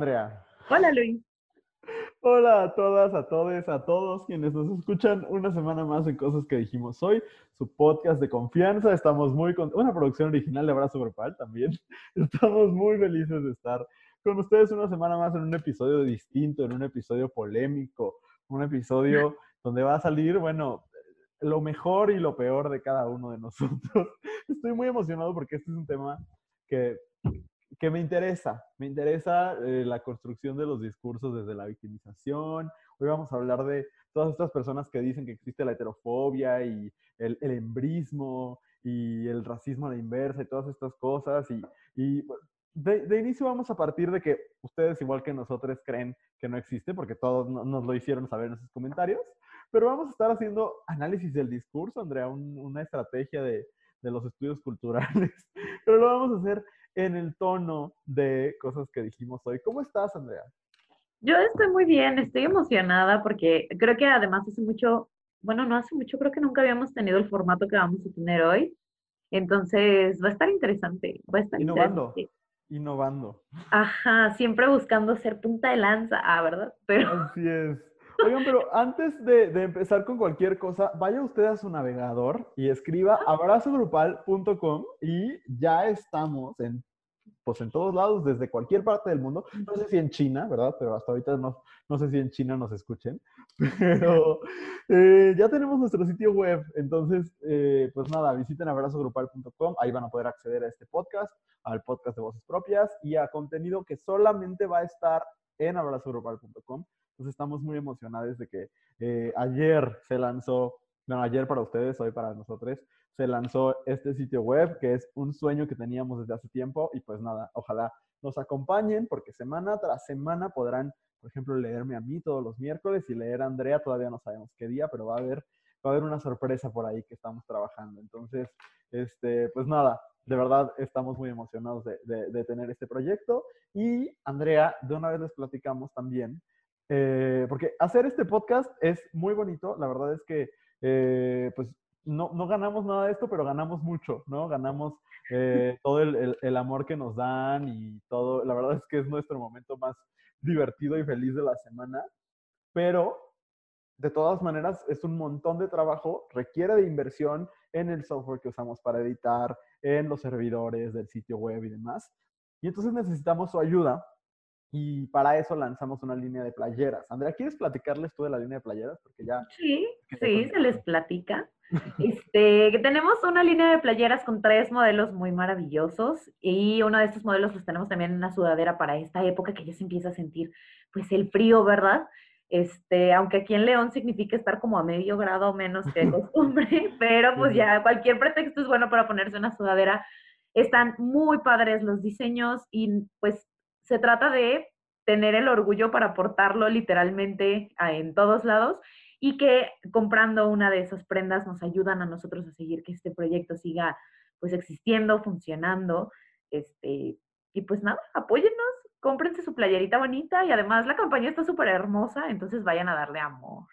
Andrea. Hola, Luis. Hola a todas, a todos, a todos quienes nos escuchan una semana más en Cosas que dijimos hoy, su podcast de confianza. Estamos muy con una producción original de Abrazo Grupal también. Estamos muy felices de estar con ustedes una semana más en un episodio distinto, en un episodio polémico, un episodio donde va a salir, bueno, lo mejor y lo peor de cada uno de nosotros. Estoy muy emocionado porque este es un tema que que me interesa. Me interesa eh, la construcción de los discursos desde la victimización. Hoy vamos a hablar de todas estas personas que dicen que existe la heterofobia y el, el embrismo y el racismo a la inversa y todas estas cosas. Y, de, inicio vamos a partir de que ustedes, igual que nosotros, creen que no existe, porque todos nos lo hicieron saber en sus comentarios. Pero vamos a estar haciendo análisis del discurso, Andrea, una estrategia de, de los estudios culturales. Pero lo vamos a hacer en el tono de cosas que dijimos hoy. ¿Cómo estás, Andrea? Yo estoy muy bien, estoy emocionada porque creo que además hace mucho, bueno, no hace mucho, creo que nunca habíamos tenido el formato que vamos a tener hoy. Entonces va a estar interesante, va a estar innovando, Innovando. Ajá, siempre buscando ser punta de lanza, ah, ¿verdad? Pero... Así es. Oigan, pero antes de, empezar con cualquier cosa, vaya usted a su navegador y escriba abrazogrupal.com y ya estamos en, pues en todos lados, desde cualquier parte del mundo. No sé si en China, ¿verdad? Pero hasta ahorita no, no sé si en China nos escuchen. Pero eh, ya tenemos nuestro sitio web. Entonces, eh, pues nada, visiten abrazogrupal.com. Ahí van a poder acceder a este podcast, al podcast de voces propias y a contenido que solamente va a estar en abrazogrupal.com. Entonces estamos muy emocionados de que eh, ayer se lanzó, bueno, ayer para ustedes, hoy para nosotros, se lanzó este sitio web que es un sueño que teníamos desde hace tiempo y pues nada, ojalá nos acompañen porque semana tras semana podrán, por ejemplo, leerme a mí todos los miércoles y leer a Andrea, todavía no sabemos qué día, pero va a haber, va a haber una sorpresa por ahí que estamos trabajando. Entonces, este, pues nada, de verdad estamos muy emocionados de, de tener este proyecto y Andrea, de una vez les platicamos también eh, porque hacer este podcast es muy bonito. La verdad es que, eh, pues, no, no, ganamos nada de esto, pero ganamos mucho, ¿no? Ganamos eh, todo el, el, amor que nos dan y todo. La verdad es que es nuestro momento más divertido y feliz de la semana. Pero, de todas maneras, es un montón de trabajo, requiere de inversión en el software que usamos para editar, en los servidores del sitio web y demás. Y entonces necesitamos su ayuda y para eso lanzamos una línea de playeras. Andrea, ¿quieres platicarles tú de la línea de playeras? Porque ya... Sí, sí, se les platica. Este, tenemos una línea de playeras con tres modelos muy maravillosos y uno de estos modelos los tenemos también en una sudadera para esta época que ya se empieza a sentir pues el frío, ¿verdad? Este, aunque aquí en León significa estar como a medio grado menos que costumbre, pero pues ya cualquier pretexto es bueno para ponerse una sudadera. Están muy padres los diseños y pues se trata de tener el orgullo para portarlo literalmente en todos lados y que comprando una de esas prendas nos ayudan a nosotros a seguir que este proyecto siga pues existiendo, funcionando, este, y pues nada, apóyennos, cómprense su playerita bonita y además la campaña está súper hermosa, entonces vayan a darle amor.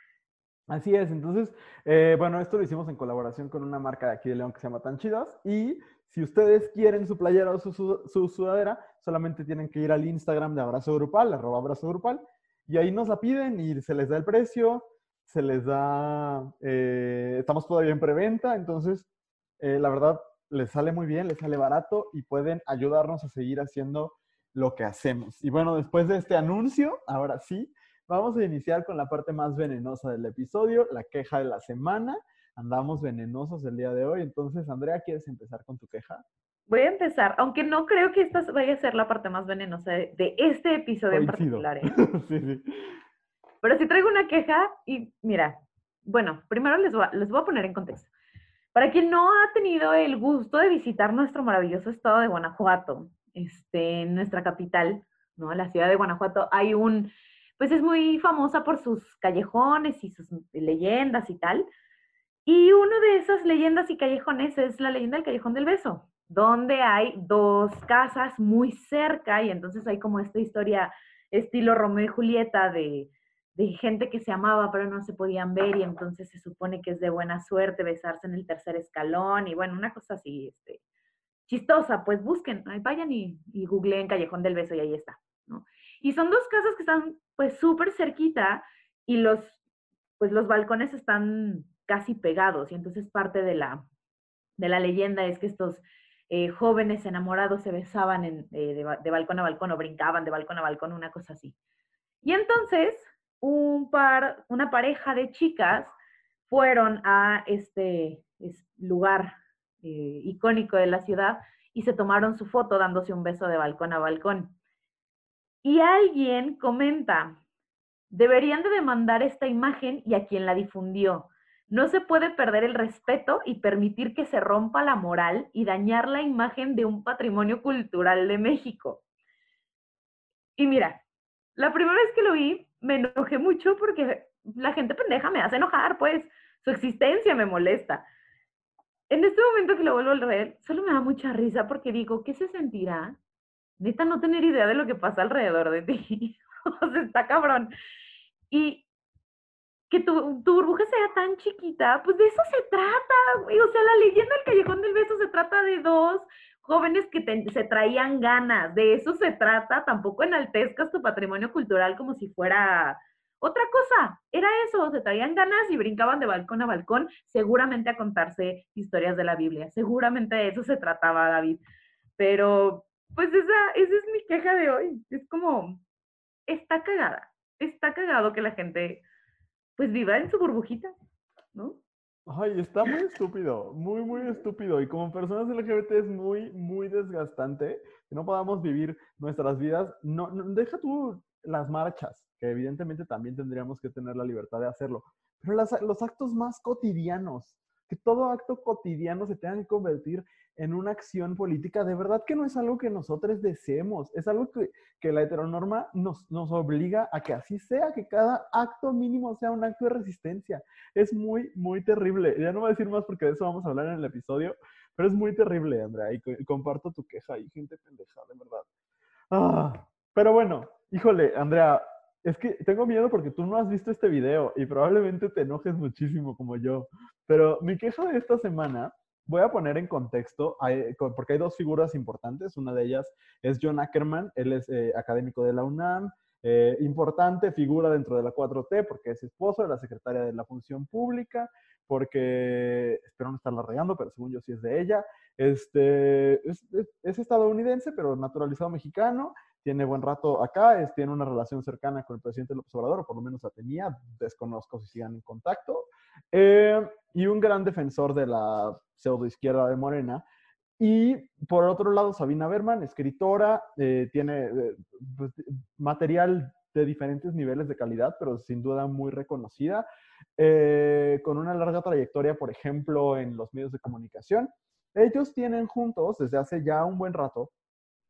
Así es, entonces, eh, bueno, esto lo hicimos en colaboración con una marca de aquí de León que se llama Tan Chidas y si ustedes quieren su playera o su, sudadera, solamente tienen que ir al Instagram de Abrazo Grupal, arroba Abrazo Grupal, y ahí nos la piden y se les da el precio, se les da, eh, estamos todavía en preventa, entonces, eh, la verdad, les sale muy bien, les sale barato y pueden ayudarnos a seguir haciendo lo que hacemos. Y bueno, después de este anuncio, ahora sí, vamos a iniciar con la parte más venenosa del episodio, la queja de la semana andamos venenosos el día de hoy. Entonces, Andrea, ¿quieres empezar con tu queja? Voy a empezar, aunque no creo que esta vaya a ser la parte más venenosa de, este episodio en particular. ¿eh? sí, sí. Pero sí traigo una queja y mira, bueno, primero les voy, a, les voy a poner en contexto. Para quien no ha tenido el gusto de visitar nuestro maravilloso estado de Guanajuato, este, en nuestra capital, ¿no? La ciudad de Guanajuato, hay un, pues es muy famosa por sus callejones y sus leyendas y tal. Y una de esas leyendas y callejones es la leyenda del Callejón del Beso, donde hay dos casas muy cerca y entonces hay como esta historia estilo Romeo y Julieta de, gente que se amaba pero no se podían ver y entonces se supone que es de buena suerte besarse en el tercer escalón y bueno, una cosa así este, chistosa, pues busquen, vayan y, y googleen Callejón del Beso y ahí está. Y son dos casas que están pues súper cerquita y los, pues los balcones están casi pegados y entonces parte de la, de la leyenda es que estos eh, jóvenes enamorados se besaban eh, de, de, balcón a balcón o brincaban de balcón a balcón, una cosa así. Y entonces un par, una pareja de chicas fueron a este, lugar eh, icónico de la ciudad y se tomaron su foto dándose un beso de balcón a balcón. Y alguien comenta, deberían de demandar esta imagen y a quien la difundió. No se puede perder el respeto y permitir que se rompa la moral y dañar la imagen de un patrimonio cultural de México. Y mira, la primera vez que lo vi, me enojé mucho porque la gente pendeja me hace enojar, pues su existencia me molesta. En este momento que lo vuelvo a leer, solo me da mucha risa porque digo, ¿qué se sentirá? Neta no tener idea de lo que pasa alrededor de ti. o sea, está cabrón. Y que tu, burbuja sea tan chiquita, pues de eso se trata. O sea, la leyenda del Callejón del Beso se trata de dos jóvenes que se traían ganas, de eso se trata, tampoco enaltezcas tu patrimonio cultural como si fuera otra cosa, era eso, se traían ganas y brincaban de balcón a balcón, seguramente a contarse historias de la Biblia, seguramente de eso se trataba David, pero pues esa, esa es mi queja de hoy, es como, está cagada, está cagado que la gente pues viva en su burbujita, ¿no? Ay, está muy estúpido, muy, muy estúpido. Y como personas LGBT es muy, muy desgastante que no podamos vivir nuestras vidas. No, no, deja tú las marchas, que evidentemente también tendríamos que tener la libertad de hacerlo, pero los actos más cotidianos, que todo acto cotidiano se tenga que convertir en una acción política, de verdad que no es algo que nosotros deseemos, es algo que, que la heteronorma nos, nos obliga a que así sea, que cada acto mínimo sea un acto de resistencia. Es muy, muy terrible. Ya no voy a decir más porque de eso vamos a hablar en el episodio, pero es muy terrible, Andrea, y, comparto tu queja y gente pendeja, de verdad. Ah, pero bueno, híjole, Andrea, es que tengo miedo porque tú no has visto este video y probablemente te enojes muchísimo como yo. Pero mi queja de esta semana, voy a poner en contexto, porque hay dos figuras importantes. Una de ellas es John Ackerman, él es eh, académico de la UNAM, eh, importante figura dentro de la 4T porque es esposo de la secretaria de la Función Pública, porque espero no estarla regando, pero según yo sí es de ella. Este, es, es estadounidense, pero naturalizado mexicano tiene buen rato acá, es, tiene una relación cercana con el presidente López Obrador, o por lo menos la tenía, desconozco si sigan en contacto, eh, y un gran defensor de la pseudoizquierda de Morena. Y por otro lado, Sabina Berman, escritora, eh, tiene eh, pues, material de diferentes niveles de calidad, pero sin duda muy reconocida, con una larga trayectoria, por ejemplo, en los medios de comunicación. Ellos tienen juntos, desde hace ya un buen rato,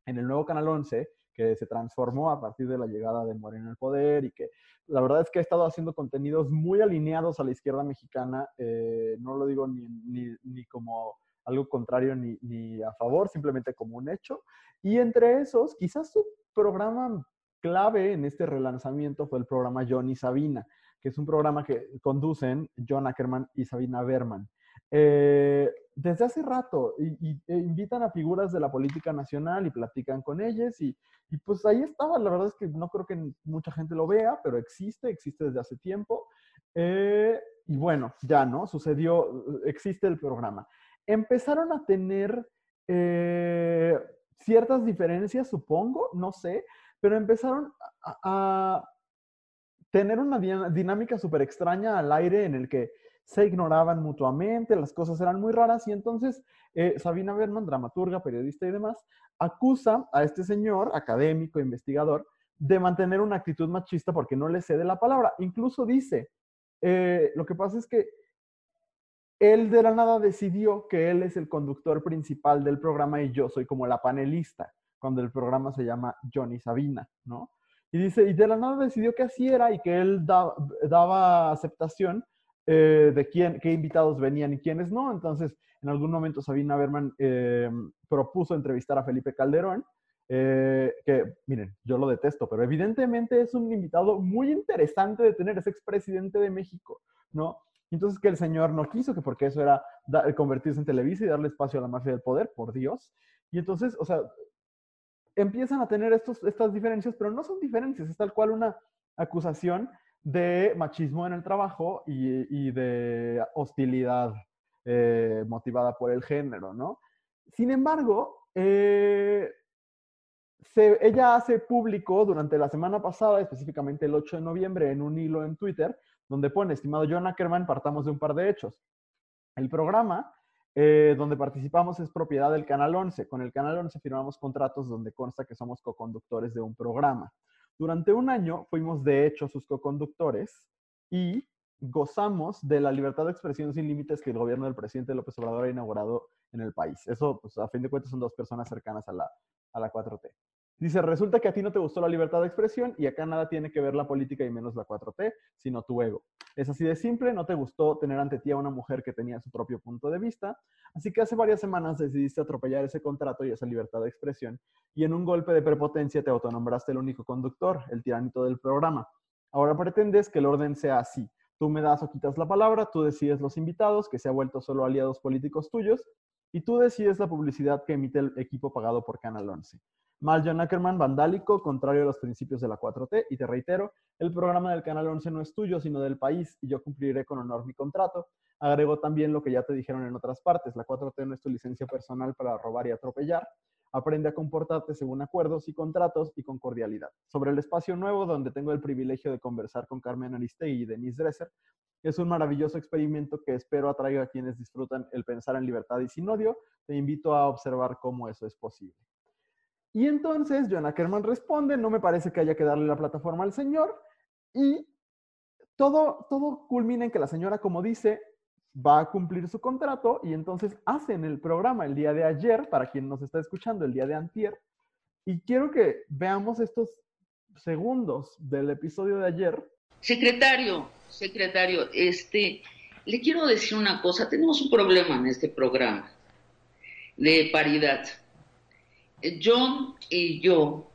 en el nuevo Canal 11, que se transformó a partir de la llegada de Moreno al poder y que la verdad es que ha estado haciendo contenidos muy alineados a la izquierda mexicana, eh, no lo digo ni, ni, ni como algo contrario ni, ni, a favor, simplemente como un hecho. Y entre esos, quizás su programa clave en este relanzamiento fue el programa John y Sabina, que es un programa que conducen John Ackerman y Sabina Berman. Eh, desde hace rato y, e invitan a figuras de la política nacional y platican con ellas y, y, pues ahí estaba. La verdad es que no creo que mucha gente lo vea, pero existe, existe desde hace tiempo. Eh, y bueno, ya, ¿no? Sucedió, existe el programa. Empezaron a tener eh, ciertas diferencias, supongo, no sé, pero empezaron a, a tener una dinámica súper extraña al aire en el que se ignoraban mutuamente, las cosas eran muy raras y entonces eh, Sabina Berman, dramaturga, periodista y demás, acusa a este señor, académico, investigador, de mantener una actitud machista porque no le cede la palabra. Incluso dice, eh, lo que pasa es que él de la nada decidió que él es el conductor principal del programa y yo soy como la panelista, cuando el programa se llama Johnny Sabina, ¿no? Y dice, y de la nada decidió que así era y que él daba aceptación eh, de quién, qué invitados venían y quiénes no. Entonces, en algún momento Sabina Berman eh, propuso entrevistar a Felipe Calderón, eh, que, miren, yo lo detesto, pero evidentemente es un invitado muy interesante de tener, es expresidente de México, ¿no? Entonces que el señor no quiso, que porque eso era convertirse en Televisa y darle espacio a la mafia del poder, por Dios. Y entonces, o sea, empiezan a tener estos, estas diferencias, pero no son diferencias, es tal cual una acusación de machismo en el trabajo y, de hostilidad eh, motivada por el género, ¿no? Sin embargo, eh, ella hace público durante la semana pasada, específicamente el 8 de noviembre, en un hilo en Twitter, donde pone, estimado John Ackerman, partamos de un par de hechos. El programa eh, donde participamos es propiedad del Canal 11. Con el Canal 11 firmamos contratos donde consta que somos coconductores de un programa. Durante un año fuimos de hecho sus coconductores y gozamos de la libertad de expresión sin límites que el gobierno del presidente López Obrador ha inaugurado en el país. Eso, pues, a fin de cuentas, son dos personas cercanas a la, a la 4T. Dice, resulta que a ti no te gustó la libertad de expresión y acá nada tiene que ver la política y menos la 4T, sino tu ego. Es así de simple, no te gustó tener ante ti a una mujer que tenía su propio punto de vista, así que hace varias semanas decidiste atropellar ese contrato y esa libertad de expresión y en un golpe de prepotencia te autonombraste el único conductor, el tiranito del programa. Ahora pretendes que el orden sea así. Tú me das o quitas la palabra, tú decides los invitados, que se ha vuelto solo aliados políticos tuyos, y tú decides la publicidad que emite el equipo pagado por Canal 11. Mal John Ackerman, vandálico, contrario a los principios de la 4T, y te reitero, el programa del Canal 11 no es tuyo, sino del país, y yo cumpliré con honor mi contrato. Agrego también lo que ya te dijeron en otras partes, la 4T no es tu licencia personal para robar y atropellar. Aprende a comportarte según acuerdos y contratos y con cordialidad. Sobre el espacio nuevo, donde tengo el privilegio de conversar con Carmen Aristegui y Denise Dresser, es un maravilloso experimento que espero atraiga a quienes disfrutan el pensar en libertad y sin odio. Te invito a observar cómo eso es posible. Y entonces John Ackerman responde, no me parece que haya que darle la plataforma al señor. Y todo, todo culmina en que la señora, como dice, va a cumplir su contrato y entonces hacen el programa el día de ayer, para quien nos está escuchando, el día de antier. Y quiero que veamos estos segundos del episodio de ayer. Secretario, secretario, este, le quiero decir una cosa, tenemos un problema en este programa de paridad. John y yo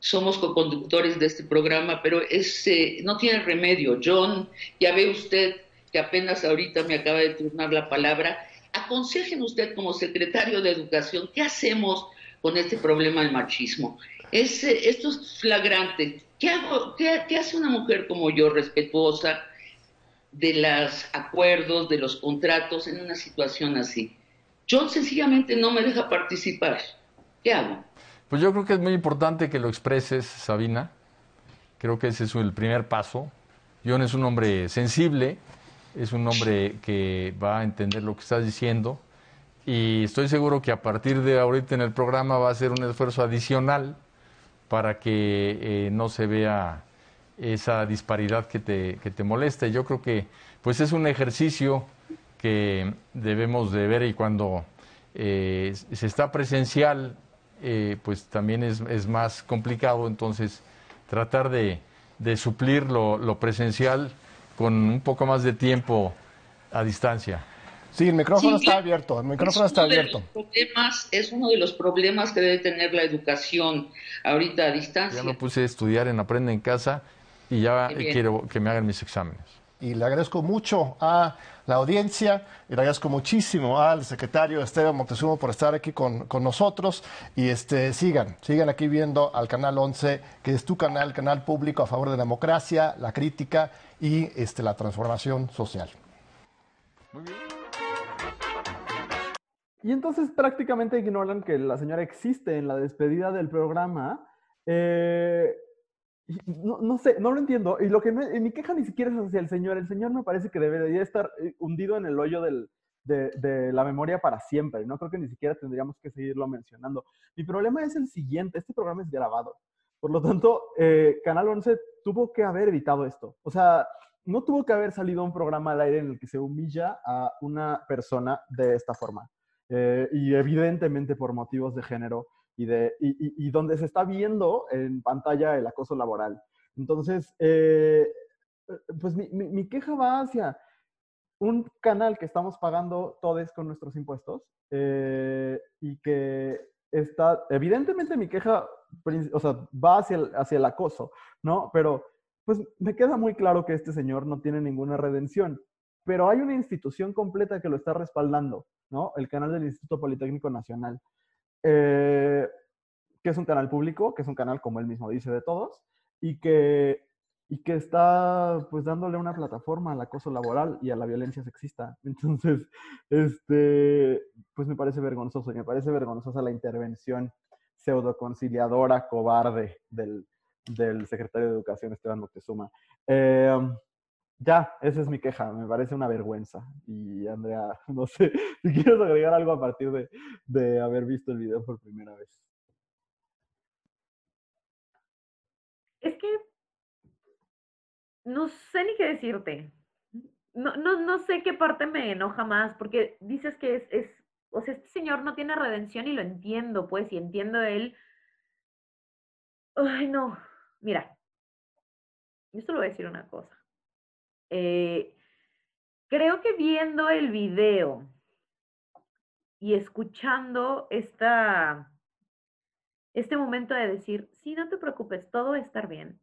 somos co-conductores de este programa, pero ese no tiene remedio. John, ya ve usted que apenas ahorita me acaba de turnar la palabra. Aconsejen usted como secretario de Educación, ¿qué hacemos con este problema del machismo? Es, esto es flagrante. ¿Qué, hago, qué hace una mujer como yo, respetuosa de los acuerdos, de los contratos en una situación así? John sencillamente no me deja participar. ¿Qué hago? Pues yo creo que es muy importante que lo expreses, Sabina. Creo que ese es el primer paso. John es un hombre sensible, es un hombre que va a entender lo que estás diciendo y estoy seguro que a partir de ahorita en el programa va a ser un esfuerzo adicional para que eh, no se vea esa disparidad que te, que te molesta. Yo creo que pues es un ejercicio que debemos de ver y cuando eh, se está presencial eh, pues también es, es, más complicado, entonces tratar de, de suplir lo, lo, presencial con un poco más de tiempo a distancia. Sí, el micrófono está abierto, el micrófono está abierto. Problemas, es uno de los problemas que debe tener la educación ahorita a distancia. Ya me puse a estudiar en Aprende en Casa y ya quiero que me hagan mis exámenes y le agradezco mucho a la audiencia y le agradezco muchísimo al secretario Esteban Montezumo por estar aquí con, nosotros y este sigan, sigan aquí viendo al canal 11, que es tu canal, canal público a favor de la democracia, la crítica y este, la transformación social. Muy bien. Y entonces prácticamente ignoran que la señora existe en la despedida del programa. Eh, no, sé, no lo entiendo. Y lo que mi queja ni siquiera es hacia el Señor. El Señor me parece que debería estar eh, hundido en el hoyo de, la memoria para siempre. No creo que ni siquiera tendríamos que seguirlo mencionando. Mi problema es el siguiente. Este programa es grabado. Por lo tanto, eh, Canal 11 tuvo que haber evitado esto. O sea, no tuvo que haber salido un programa al aire en el que se humilla a una persona de esta forma. Eh, y evidentemente por motivos de género y, de, y, donde se está viendo en pantalla el acoso laboral. Entonces, eh, pues mi, mi, queja va hacia un canal que estamos pagando todos con nuestros impuestos eh, y que está, evidentemente mi queja, o sea, va hacia el, hacia el acoso, ¿no? Pero pues me queda muy claro que este señor no tiene ninguna redención, pero hay una institución completa que lo está respaldando, ¿no? El canal del Instituto Politécnico Nacional. Eh, que es un canal público, que es un canal, como él mismo dice, de todos, y que, y que está pues dándole una plataforma al acoso laboral y a la violencia sexista. Entonces, este, pues me parece vergonzoso, y me parece vergonzosa la intervención pseudoconciliadora, cobarde del, del secretario de Educación, Esteban Moctezuma. Eh, ya, esa es mi queja, me parece una vergüenza. Y Andrea, no sé si quieres agregar algo a partir de, de haber visto el video por primera vez. Es que no sé ni qué decirte. No, no, no sé qué parte me enoja más, porque dices que es, es, o sea, este señor no tiene redención y lo entiendo, pues, y entiendo él. Ay, no, mira, yo solo voy a decir una cosa. Eh, creo que viendo el video y escuchando esta, este momento de decir, sí, no te preocupes, todo va a estar bien.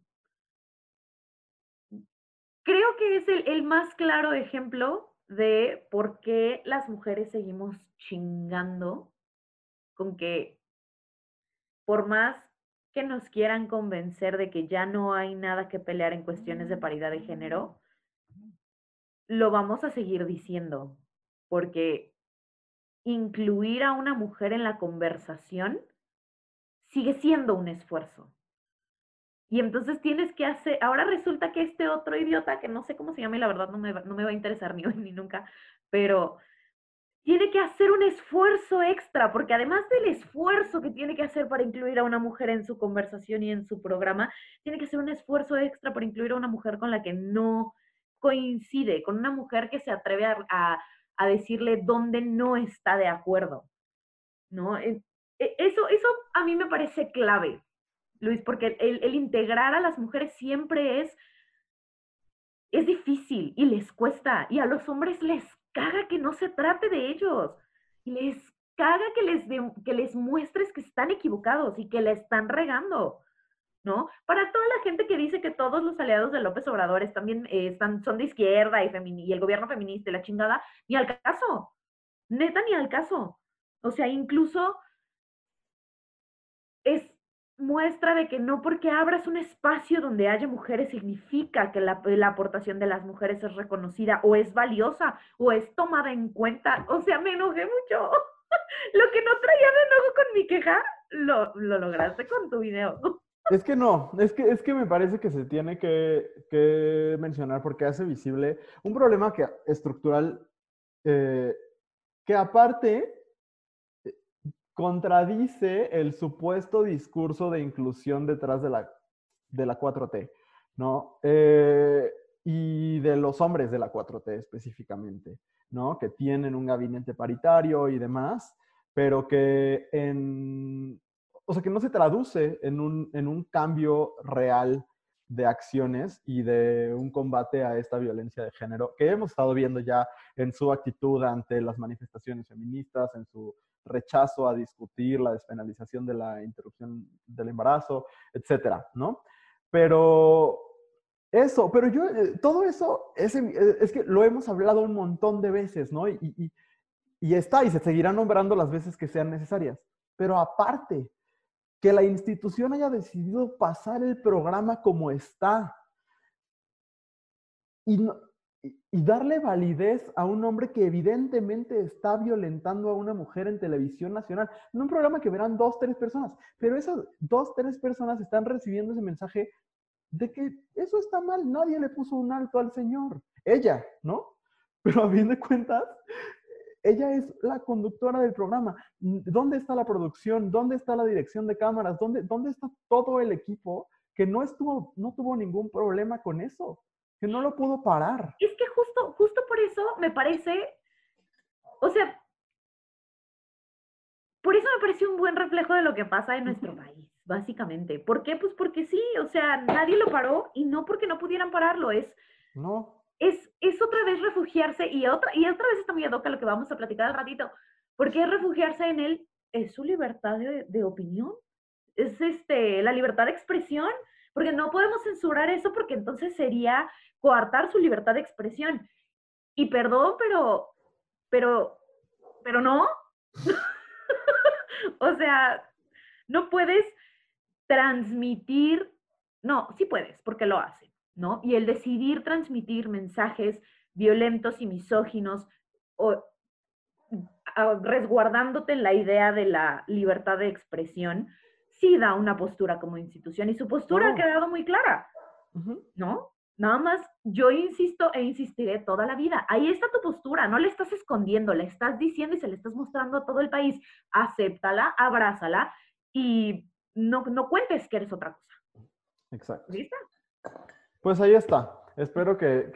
Creo que es el, el más claro ejemplo de por qué las mujeres seguimos chingando con que por más que nos quieran convencer de que ya no hay nada que pelear en cuestiones de paridad de género, lo vamos a seguir diciendo, porque incluir a una mujer en la conversación sigue siendo un esfuerzo. Y entonces tienes que hacer, ahora resulta que este otro idiota, que no sé cómo se llama y la verdad no me no me va a interesar ni hoy ni nunca, pero tiene que hacer un esfuerzo extra, porque además del esfuerzo que tiene que hacer para incluir a una mujer en su conversación y en su programa, tiene que hacer un esfuerzo extra para incluir a una mujer con la que no coincide con una mujer que se atreve a, decirle dónde no está de acuerdo, ¿no? E, eso, eso a mí me parece clave, Luis, porque el, integrar a las mujeres siempre es, es difícil y les cuesta, y a los hombres les caga que no se trate de ellos, y les caga que les, que les muestres que están equivocados y que le están regando. ¿No? Para toda la gente que dice que todos los aliados de López Obrador también eh, están, son de izquierda y, y el gobierno feminista y la chingada, ni al caso, neta ni al caso. O sea, incluso es muestra de que no porque abras un espacio donde haya mujeres significa que la, la, aportación de las mujeres es reconocida o es valiosa o es tomada en cuenta. O sea, me enojé mucho. Lo que no traía de enojo con mi queja, lo, lo lograste con tu video. Es que no, es que, es que me parece que se tiene que, mencionar porque hace visible un problema que, estructural eh, que aparte eh, contradice el supuesto discurso de inclusión detrás de la, de la 4T, ¿no? Eh, y de los hombres de la 4T específicamente, ¿no? Que tienen un gabinete paritario y demás, pero que en, o sea, que no se traduce en un, en un cambio real de acciones y de un combate a esta violencia de género que hemos estado viendo ya en su actitud ante las manifestaciones feministas, en su rechazo a discutir la despenalización de la interrupción del embarazo, etcétera, ¿no? Pero eso, pero yo, eh, todo eso es, eh, es, que lo hemos hablado un montón de veces, ¿no? Y, y, y está, y se seguirá nombrando las veces que sean necesarias. Pero aparte, que la institución haya decidido pasar el programa como está y, darle validez a un hombre que evidentemente está violentando a una mujer en televisión nacional, en un programa que verán dos, tres personas, pero esas dos, tres personas están recibiendo ese mensaje de que eso está mal, nadie le puso un alto al señor, ella, ¿no? Pero a fin de cuentas, ella es la conductora del programa. ¿Dónde está la producción? ¿Dónde está la dirección de cámaras? ¿Dónde, dónde está todo el equipo que no, estuvo, no tuvo ningún problema con eso? Que no lo pudo parar. Es que justo, justo por eso me parece, o sea, por eso me parece un buen reflejo de lo que pasa en nuestro país, básicamente. ¿Por qué? Pues porque sí, o sea, nadie lo paró y no porque no pudieran pararlo, es... No es, es otra vez refugiarse y otra, y otra vez está muy adoca lo que vamos a platicar al ratito, porque es refugiarse en él, es su libertad de, de opinión, es este, la libertad de expresión, porque no podemos censurar eso porque entonces sería coartar su libertad de expresión. Y perdón, pero, pero, pero no. o sea, no puedes transmitir, no, sí puedes, porque lo hacen, ¿no? Y el decidir transmitir mensajes violentos y misóginos o resguardándote en la idea de la libertad de expresión, sí da una postura como institución y su postura ha quedado muy clara, ¿no? Nada más, yo insisto e insistiré toda la vida. Ahí está tu postura, no le estás escondiendo, le estás diciendo y se le estás mostrando a todo el país. Acéptala, abrázala y no, no cuentes que eres otra cosa. Exacto. ¿Lista? Pues ahí está. Espero que,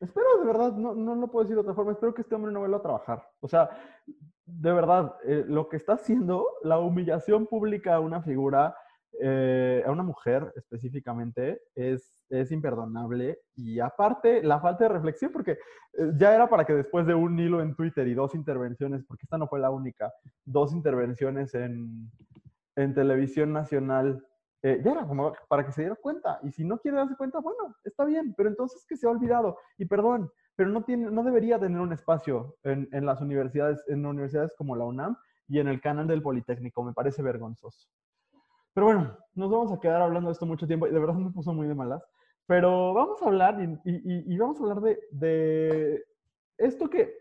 espero de verdad, no, no lo puedo decir de otra forma, espero que este hombre no vuelva a trabajar. O sea, de verdad, eh, lo que está haciendo, la humillación pública a una figura, eh, a una mujer específicamente, es, es imperdonable. Y aparte, la falta de reflexión, porque eh, ya era para que después de un hilo en Twitter y dos intervenciones, porque esta no fue la única, dos intervenciones en, en televisión nacional eh, ya era como para que se diera cuenta. Y si no quiere darse cuenta, bueno, está bien, pero entonces que se ha olvidado. Y perdón, pero no, tiene, no debería tener un espacio en, en las universidades, en universidades como la UNAM y en el canal del Politécnico. Me parece vergonzoso. Pero bueno, nos vamos a quedar hablando de esto mucho tiempo y de verdad me puso muy de malas. Pero vamos a hablar y, y, y vamos a hablar de, de esto que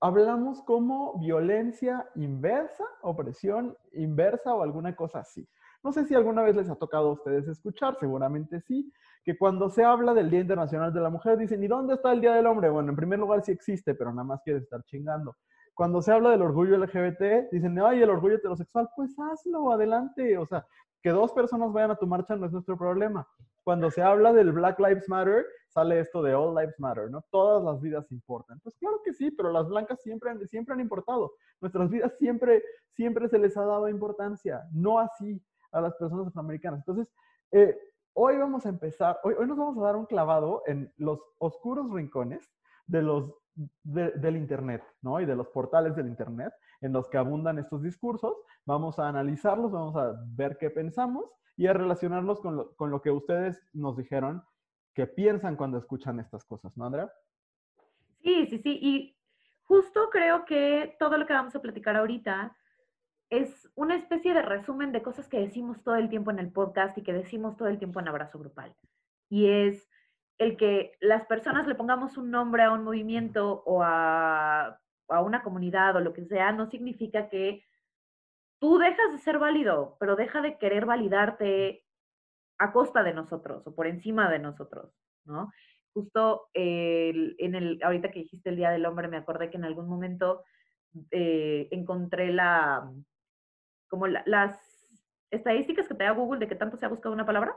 hablamos como violencia inversa, opresión inversa o alguna cosa así. No sé si alguna vez les ha tocado a ustedes escuchar, seguramente sí, que cuando se habla del Día Internacional de la Mujer dicen, ¿y dónde está el Día del Hombre? Bueno, en primer lugar sí existe, pero nada más quiere estar chingando. Cuando se habla del orgullo LGBT, dicen, ay, el orgullo heterosexual, pues hazlo, adelante. O sea, que dos personas vayan a tu marcha no es nuestro problema. Cuando se habla del Black Lives Matter, sale esto de All Lives Matter, ¿no? Todas las vidas importan. Pues claro que sí, pero las blancas siempre han, siempre han importado. Nuestras vidas siempre, siempre se les ha dado importancia. No así a las personas afroamericanas. Entonces, eh, hoy vamos a empezar, hoy, hoy nos vamos a dar un clavado en los oscuros rincones de los, del Internet, ¿no? Y de los portales del Internet en los que abundan estos discursos. Vamos a analizarlos, vamos a ver qué pensamos y a relacionarlos con lo, con lo que ustedes nos dijeron que piensan cuando escuchan estas cosas, ¿no, Andrea? Sí, sí, sí. Y justo creo que todo lo que vamos a platicar ahorita es una especie de resumen de cosas que decimos todo el tiempo en el podcast y que decimos todo el tiempo en Abrazo Grupal. Y es el que las personas le pongamos un nombre a un movimiento o a, a una comunidad o lo que sea, no significa que tú dejas de ser válido, pero deja de querer validarte a costa de nosotros o por encima de nosotros, ¿no? Justo en el, ahorita que dijiste el Día del Hombre, me acordé que en algún momento eh, encontré la, como las estadísticas que te da Google de que tanto se ha buscado una palabra.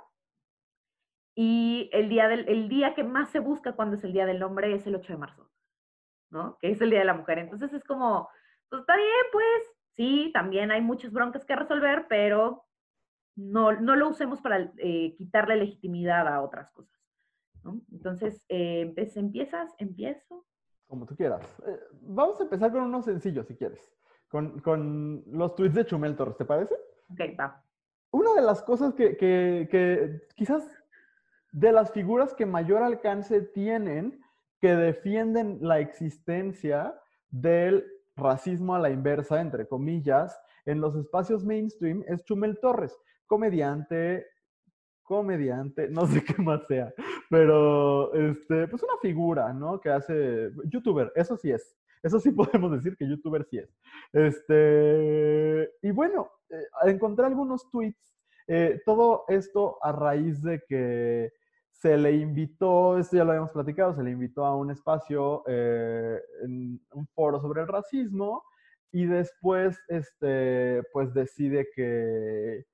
Y el día, del, el día que más se busca cuando es el Día del Hombre es el 8 de marzo, ¿no? Que es el Día de la Mujer. Entonces es como, pues está bien, pues sí, también hay muchas broncas que resolver, pero no, no lo usemos para eh, quitarle legitimidad a otras cosas. ¿no? Entonces, eh, ¿empiezas? ¿Empiezo? Como tú quieras. Eh, vamos a empezar con uno sencillo, si quieres con, los tweets de Chumel Torres, ¿te parece? Ok, va. Una de las cosas que, que, quizás de las figuras que mayor alcance tienen que defienden la existencia del racismo a la inversa, entre comillas, en los espacios mainstream es Chumel Torres, comediante, comediante, no sé qué más sea, pero este, pues una figura, ¿no? Que hace, youtuber, eso sí es, eso sí podemos decir que youtuber sí es. Este, y bueno, eh, encontré algunos tweets, eh, todo esto a raíz de que se le invitó, esto ya lo habíamos platicado, se le invitó a un espacio, eh, en un foro sobre el racismo, y después, este, pues decide que,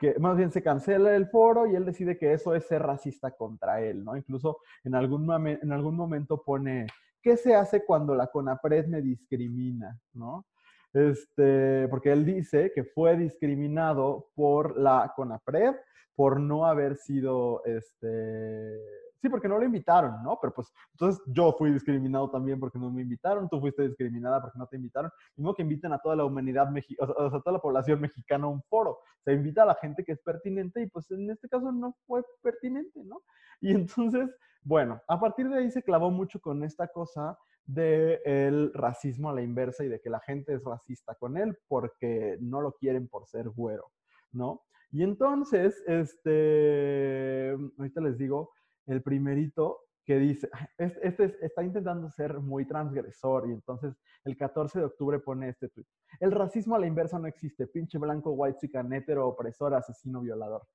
que más bien se cancela el foro y él decide que eso es ser racista contra él, ¿no? Incluso en algún, en algún momento pone ¿qué se hace cuando la CONAPRED me discrimina? ¿No? Este, porque él dice que fue discriminado por la CONAPRED por no haber sido, este, sí, porque no lo invitaron, ¿no? Pero pues, entonces yo fui discriminado también porque no me invitaron, tú fuiste discriminada porque no te invitaron, y que inviten a toda la humanidad, o sea, a toda la población mexicana a un foro, se invita a la gente que es pertinente y pues en este caso no fue pertinente, ¿no? Y entonces, bueno, a partir de ahí se clavó mucho con esta cosa del racismo a la inversa y de que la gente es racista con él porque no lo quieren por ser güero, ¿no? Y entonces, este, ahorita les digo, el primerito que dice, este, está intentando ser muy transgresor y entonces el 14 de octubre pone este tweet. El racismo a la inversa no existe, pinche blanco, white, chica, hetero, opresor, asesino, violador.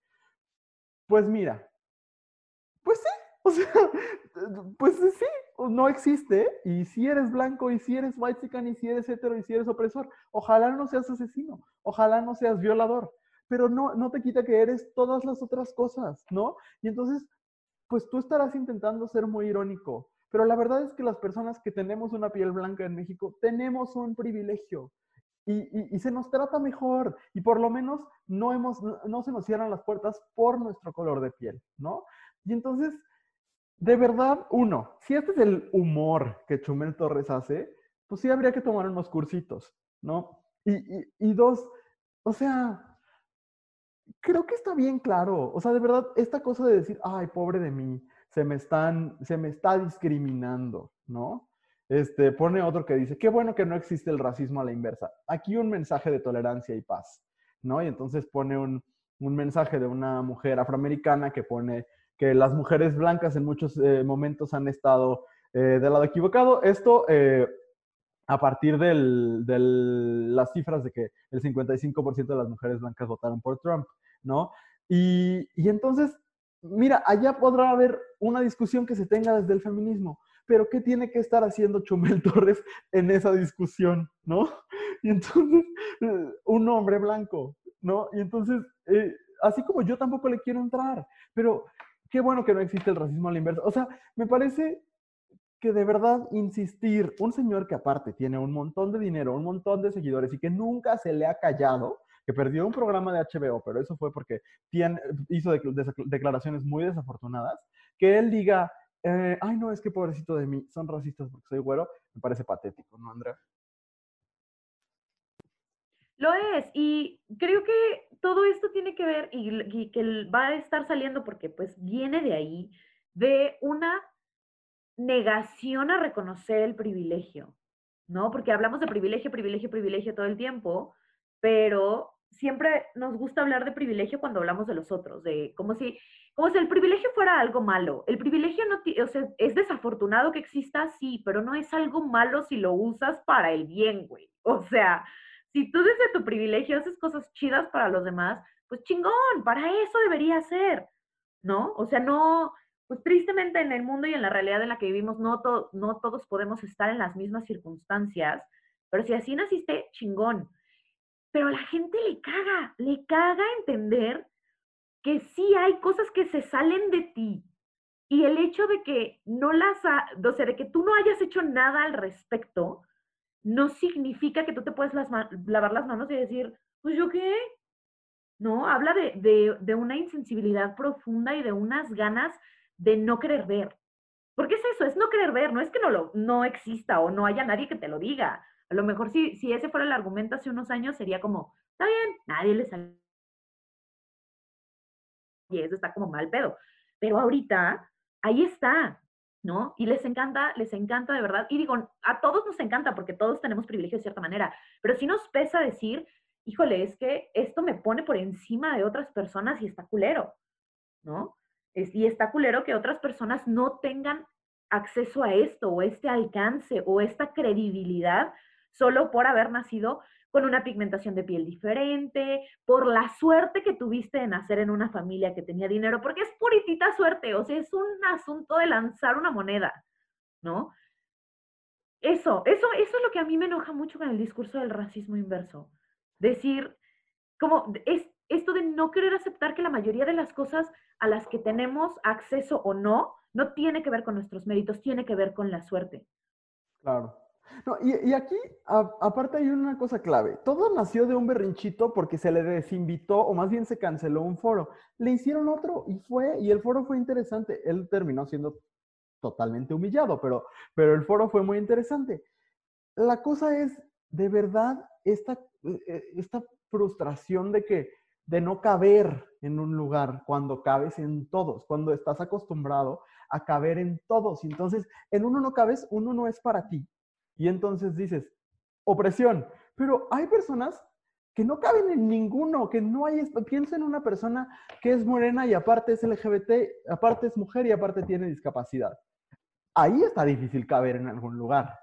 Pues mira, pues sí, o sea, pues sí, no existe. Y si eres blanco, y si eres white chican, y si eres hetero, y si eres opresor, ojalá no seas asesino, ojalá no seas violador, pero no, no te quita que eres todas las otras cosas, ¿no? Y entonces, pues tú estarás intentando ser muy irónico, pero la verdad es que las personas que tenemos una piel blanca en México tenemos un privilegio. Y, se nos trata mejor y por lo menos no, hemos, no se nos cierran las puertas por nuestro color de piel, ¿no? Y entonces, de verdad, uno, si este es el humor que Chumel Torres hace, pues sí habría que tomar unos cursitos, ¿no? Y, dos, o sea, creo que está bien claro. O sea, de verdad, esta cosa de decir, ay, pobre de mí, se me están, se me está discriminando, ¿no? Este, pone otro que dice, qué bueno que no existe el racismo a la inversa. Aquí un mensaje de tolerancia y paz, ¿no? Y entonces pone un, un mensaje de una mujer afroamericana que pone, que las mujeres blancas en muchos eh, momentos han estado eh, del lado equivocado. Esto eh, a partir de las cifras de que el 55% de las mujeres blancas votaron por Trump, ¿no? Y, entonces, mira, allá podrá haber una discusión que se tenga desde el feminismo, pero ¿qué tiene que estar haciendo Chumel Torres en esa discusión, ¿no? Y entonces, un hombre blanco, ¿no? Y entonces, así como yo tampoco le quiero entrar, pero qué bueno que no existe el racismo a la inversa. O sea, me parece que de verdad insistir, un señor que aparte tiene un montón de dinero, un montón de seguidores y que nunca se le ha callado, que perdió un programa de HBO, pero eso fue porque hizo declaraciones muy desafortunadas, que él diga, eh, ay no, es que pobrecito de mí, son racistas porque soy güero, me parece patético, ¿no, Andrea? Lo es, y creo que todo esto tiene que ver y, que va a estar saliendo porque pues viene de ahí, de una negación a reconocer el privilegio, ¿no? Porque hablamos de privilegio, privilegio, privilegio todo el tiempo, pero siempre nos gusta hablar de privilegio cuando hablamos de los otros, de como si, como si el privilegio fuera algo malo. El privilegio no, o sea, es desafortunado que exista, sí, pero no es algo malo si lo usas para el bien, güey. O sea, si tú desde tu privilegio haces cosas chidas para los demás, pues chingón, para eso debería ser, ¿no? O sea, no, pues tristemente en el mundo y en la realidad en la que vivimos, no, no todos podemos estar en las mismas circunstancias, pero si así naciste, chingón. Pero a la gente le caga, le caga entender que sí hay cosas que se salen de ti. Y el hecho de que no las, o sea, de que tú no hayas hecho nada al respecto, no significa que tú te puedes lavar las manos y decir, pues yo qué. No, habla de, una insensibilidad profunda y de unas ganas de no querer ver. Porque es eso, es no querer ver, no es que no, lo, no exista o no haya nadie que te lo diga. A lo mejor si, si ese fuera el argumento hace unos años sería como, está bien, nadie le sale. Y eso está como mal pedo. Pero ahorita, ahí está. ¿no? Y les encanta, les encanta de verdad. Y digo, a todos nos encanta porque todos tenemos privilegio de cierta manera, pero si nos pesa decir, híjole, es que esto me pone por encima de otras personas y está culero, ¿no? Es, y está culero que otras personas no tengan acceso a esto o este alcance o esta credibilidad solo por haber nacido con una pigmentación de piel diferente, por la suerte que tuviste de nacer en una familia que tenía dinero, porque es puritita suerte, o sea, es un asunto de lanzar una moneda, ¿no? Eso, eso, eso es lo que a mí me enoja mucho con el discurso del racismo inverso. Decir, como es esto de no querer aceptar que la mayoría de las cosas a las que tenemos acceso o no, no tiene que ver con nuestros méritos, tiene que ver con la suerte. Claro. No, y, aquí, aparte hay una cosa clave. Todo nació de un berrinchito porque se le desinvitó, o más bien se canceló un foro. Le hicieron otro y fue, y el foro fue interesante. Él terminó siendo totalmente humillado, pero, pero el foro fue muy interesante. La cosa es, de verdad, esta, e, esta frustración de que, de no caber en un lugar cuando cabes en todos, cuando estás acostumbrado a caber en todos. Entonces, en uno no cabes, uno no es para ti. Y entonces dices, opresión. Pero hay personas que no caben en ninguno, que no hay, piensa en una persona que es morena y aparte es LGBT, aparte es mujer y aparte tiene discapacidad. Ahí está difícil caber en algún lugar.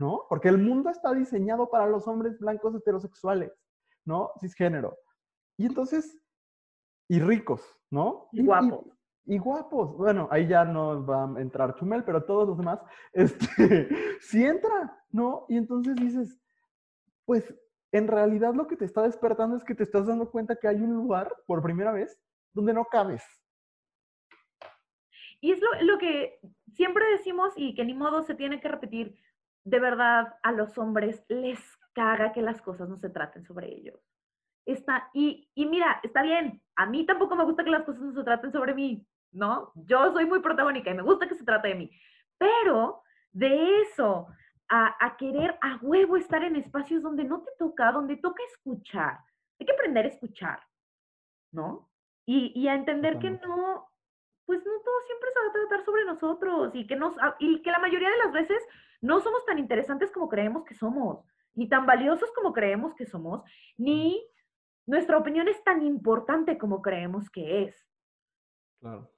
¿no? Porque el mundo está diseñado para los hombres blancos heterosexuales, ¿no? Cisgénero. Y entonces, y ricos, ¿no? Y, guapos. Y, guapos. Bueno, ahí ya no va a entrar Chumel, pero todos los demás, este, sí entra, ¿no? Y entonces dices, pues en realidad lo que te está despertando es que te estás dando cuenta que hay un lugar, por primera vez, donde no cabes. Y es lo, que siempre decimos y que ni modo se tiene que repetir, de verdad a los hombres les caga que las cosas no se traten sobre ellos. Está, y, y mira, está bien, a mí tampoco me gusta que las cosas no se traten sobre mí, ¿no? Yo soy muy protagónica y me gusta que se trate de mí, pero de eso a, querer a huevo estar en espacios donde no te toca, donde toca escuchar. Hay que aprender a escuchar, ¿no? Y, y a entender que no, pues no todo siempre se va a tratar sobre nosotros y que, nos, y que la mayoría de las veces no somos tan interesantes como creemos que somos, ni tan valiosos como creemos que somos, ni nuestra opinión es tan importante como creemos que es. Claro.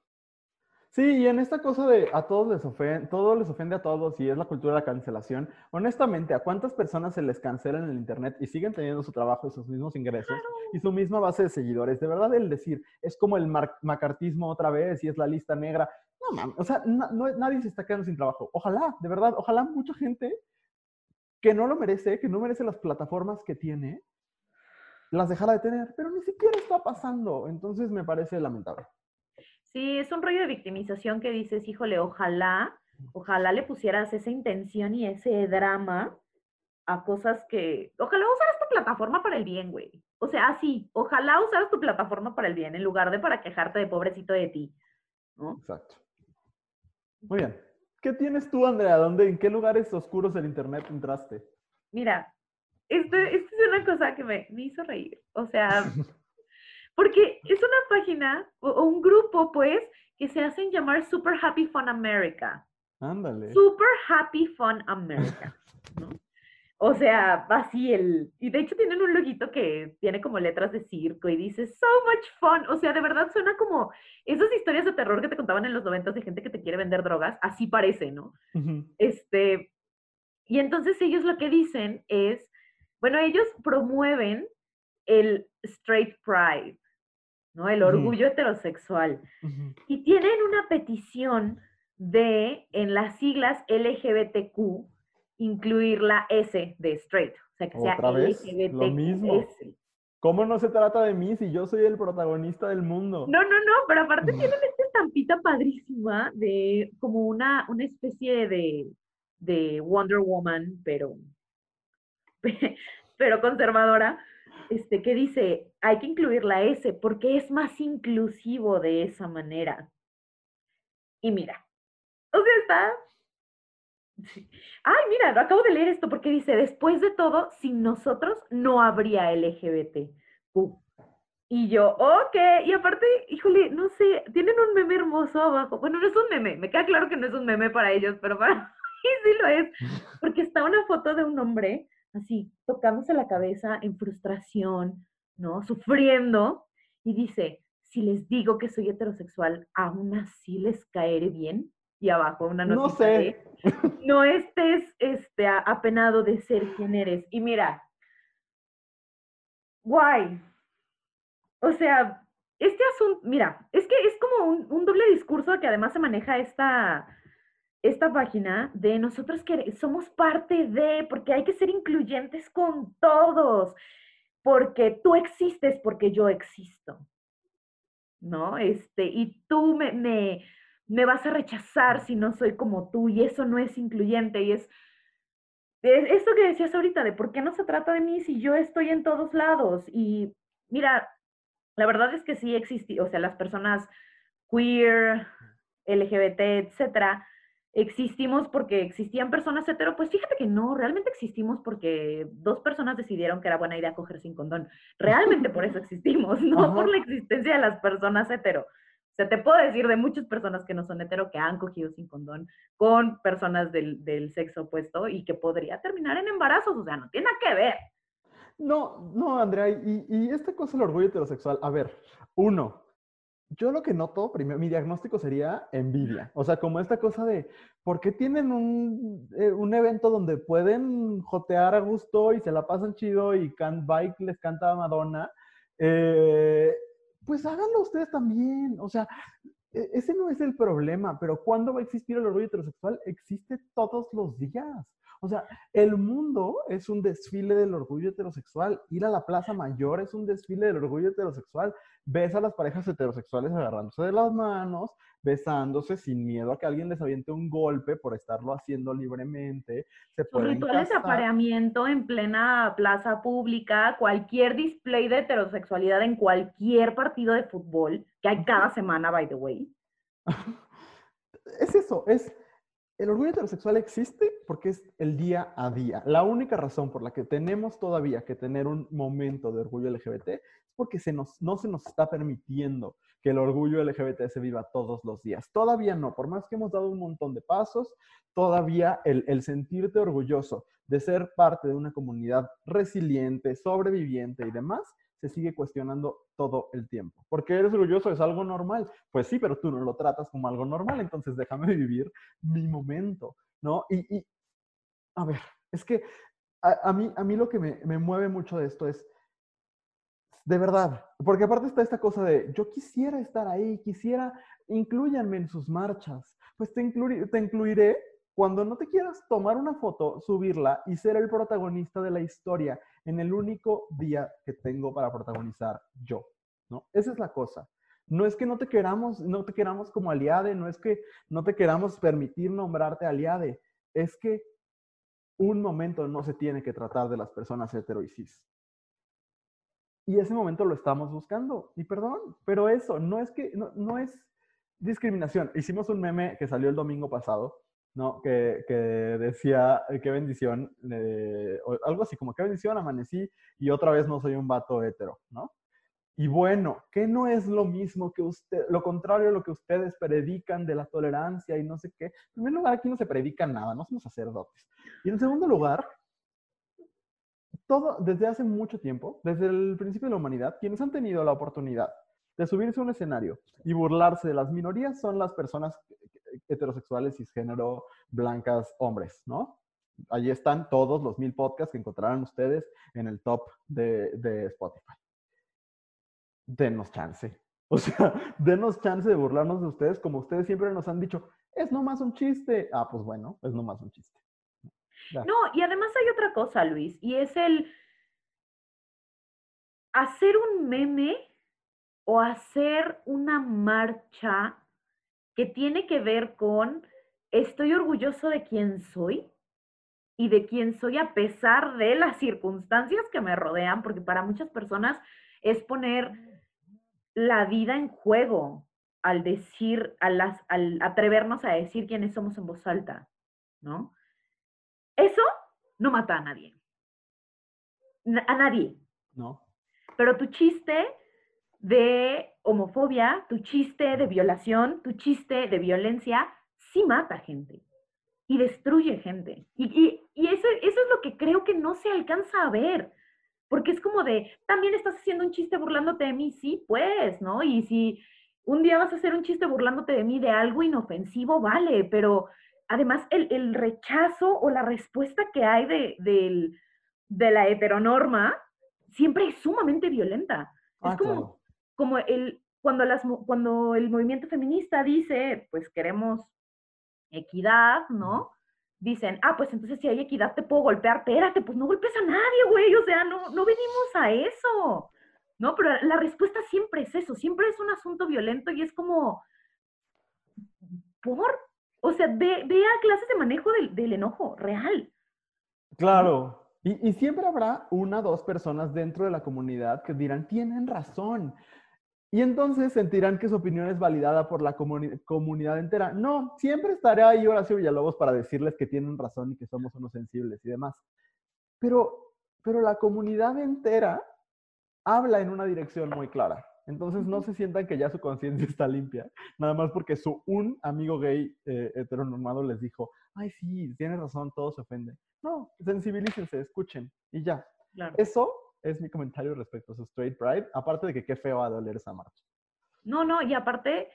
Sí, y en esta cosa de a todos les ofende, todo les ofende a todos y es la cultura de la cancelación, honestamente, ¿a cuántas personas se les cancela en el Internet y siguen teniendo su trabajo y sus mismos ingresos y su misma base de seguidores? De verdad, el decir, es como el macartismo otra vez y es la lista negra. No, man, o sea, nadie se está quedando sin trabajo. Ojalá, de verdad, ojalá mucha gente que no lo merece, que no merece las plataformas que tiene, las dejara de tener, pero ni siquiera está pasando. Entonces me parece lamentable. Sí, es un rollo de victimización que dices, híjole, ojalá, ojalá le pusieras esa intención y ese drama a cosas que, ojalá usaras tu plataforma para el bien, güey. O sea, sí, ojalá usaras tu plataforma para el bien en lugar de para quejarte de pobrecito de ti. ¿no? Exacto. Muy bien. ¿Qué tienes tú, Andrea? ¿Dónde, ¿En qué lugares oscuros del Internet entraste? Mira, esto, esto es una cosa que me, me hizo reír. O sea, Porque es una página o, un grupo, pues, que se hacen llamar Super Happy Fun America. Ándale. Super Happy Fun America. ¿no? O sea, así el... Y de hecho tienen un loguito que tiene como letras de circo y dice, so much fun. O sea, de verdad suena como esas historias de terror que te contaban en los noventas de gente que te quiere vender drogas. Así parece, ¿no? Este... Y entonces ellos lo que dicen es, bueno, ellos promueven el straight pride, ¿no? El orgullo heterosexual. Y tienen una petición de, en las siglas LGBTQ, incluir la S de straight. O sea, que sea LGBTQ. Lo mismo. ¿Cómo no se trata de mí si yo soy el protagonista del mundo? No, no, no, pero aparte tienen esta estampita padrísima de como una, una especie de, de Wonder Woman, pero, pero conservadora, este, que dice, hay que incluir la S porque es más inclusivo de esa manera. Y mira, o sea, está... Ay, mira, acabo de leer esto porque dice, después de todo, sin nosotros no habría LGBT. Y yo, ok, y aparte, híjole, no sé, tienen un meme hermoso abajo. Bueno, no es un meme, me queda claro que no es un meme para ellos, pero para mí sí lo es, porque está una foto de un hombre así, tocándose la cabeza en frustración, ¿no? Sufriendo, y dice, si les digo que soy heterosexual, aún así les caeré bien. Y abajo una nota. No sé. no estés este, apenado de ser quien eres. Y mira, guay. O sea, este asunto, mira, es que es como un, un doble discurso que además se maneja esta, esta página de nosotros que somos parte de, porque hay que ser incluyentes con todos, porque tú existes porque yo existo, ¿no? Este, y tú me, me, vas a rechazar si no soy como tú, y eso no es incluyente, y es, es esto que decías ahorita, de por qué no se trata de mí si yo estoy en todos lados, y mira, la verdad es que sí existe, o sea, las personas queer, LGBT, etcétera, existimos porque existían personas hetero, pues fíjate que no, realmente existimos porque dos personas decidieron que era buena idea coger sin condón. Realmente por eso existimos, no por la existencia de las personas hetero. O sea, te puedo decir de muchas personas que no son hetero que han cogido sin condón con personas del, del sexo opuesto y que podría terminar en embarazos. O sea, no tiene nada que ver. No, no, Andrea, y, y esta cosa del orgullo heterosexual, a ver, uno, yo lo que noto, primero, mi diagnóstico sería envidia. O sea, como esta cosa de, ¿por qué tienen un, eh, un evento donde pueden jotear a gusto y se la pasan chido y can, Bike les canta a Madonna? Eh, pues háganlo ustedes también. O sea, e, ese no es el problema, pero ¿cuándo va a existir el orgullo heterosexual? Existe todos los días. O sea, el mundo es un desfile del orgullo heterosexual. Ir a la Plaza Mayor es un desfile del orgullo heterosexual. Ves a las parejas heterosexuales agarrándose de las manos, besándose sin miedo a que alguien les aviente un golpe por estarlo haciendo libremente. Se rituales de apareamiento en plena plaza pública, cualquier display de heterosexualidad en cualquier partido de fútbol que hay cada semana, by the way. es eso, es el orgullo heterosexual existe porque es el día a día. La única razón por la que tenemos todavía que tener un momento de orgullo LGBT es porque se nos, no se nos está permitiendo que el orgullo LGBT se viva todos los días. Todavía no, por más que hemos dado un montón de pasos, todavía el, el sentirte orgulloso de ser parte de una comunidad resiliente, sobreviviente y demás, se sigue cuestionando todo el tiempo. ¿Por qué eres orgulloso? Es algo normal. Pues sí, pero tú no lo tratas como algo normal, entonces déjame vivir mi momento, ¿no? Y, a ver, es que a, mí, a mí lo que me, me mueve mucho de esto es, de verdad, porque aparte está esta cosa de, yo quisiera estar ahí, quisiera, incluyanme en sus marchas, pues te, te incluiré cuando no te quieras tomar una foto, subirla y ser el protagonista de la historia en el único día que tengo para protagonizar yo, ¿no? Esa es la cosa. No es que no te queramos, no te queramos como aliade, no es que no te queramos permitir nombrarte aliade, es que un momento no se tiene que tratar de las personas hetero y cis. Y ese momento lo estamos buscando. Y perdón, pero eso no es que no, no es discriminación. Hicimos un meme que salió el domingo pasado ¿no? Que, que decía, qué bendición, algo así como, qué bendición, amanecí y otra vez no soy un vato hetero, ¿no? Y bueno, que no es lo mismo que usted, lo contrario a lo que ustedes predican de la tolerancia y no sé qué. En primer lugar, aquí no se predica nada, no somos sacerdotes. Y en segundo lugar, todo, desde hace mucho tiempo, desde el principio de la humanidad, quienes han tenido la oportunidad de subirse a un escenario y burlarse de las minorías son las personas heterosexuales, cisgénero, blancas, hombres, ¿no? Allí están todos los mil podcasts que encontrarán ustedes en el top de, de Spotify. Denos chance. O sea, denos chance de burlarnos de ustedes como ustedes siempre nos han dicho, es nomás un chiste. Ah, pues bueno, es nomás un chiste. No, y además hay otra cosa, Luis, y es el hacer un meme o hacer una marcha que tiene que ver con estoy orgulloso de quién soy y de quién soy a pesar de las circunstancias que me rodean, porque para muchas personas es poner la vida en juego al decir, al, al atrevernos a decir quiénes somos en voz alta, ¿no? Eso no mata a nadie. A nadie. No. Pero tu chiste de homofobia, tu chiste de violación, tu chiste de violencia, sí mata gente y destruye gente. Y, eso, eso es lo que creo que no se alcanza a ver. Porque es como de, también estás haciendo un chiste burlándote de mí, sí, pues, ¿no? Y si un día vas a hacer un chiste burlándote de mí de algo inofensivo, vale, pero además el, rechazo o la respuesta que hay de, de, la heteronorma siempre es sumamente violenta. es ah, como, como el, cuando, las, cuando el movimiento feminista dice, pues queremos equidad, ¿no? Dicen, ah, pues entonces si hay equidad te puedo golpear, espérate, pues no golpes a nadie, güey, o sea, no, no venimos a eso, ¿no? Pero la respuesta siempre es eso, siempre es un asunto violento y es como, por, o sea, ve, a clases de manejo del, del enojo real. Claro, y, y, siempre habrá una o dos personas dentro de la comunidad que dirán, tienen razón, y entonces sentirán que su opinión es validada por la comunidad entera. No, siempre estaré ahí Horacio Villalobos para decirles que tienen razón y que somos unos sensibles y demás. Pero, pero la comunidad entera habla en una dirección muy clara. Entonces no se sientan que ya su conciencia está limpia, nada más porque su un amigo gay eh, heteronormado les dijo, ay, sí, tienes razón, todo se ofende. No, sensibilícense, escuchen y ya. Eso es mi comentario respecto a su straight pride, aparte de que qué feo va a doler esa marcha. No, no, y aparte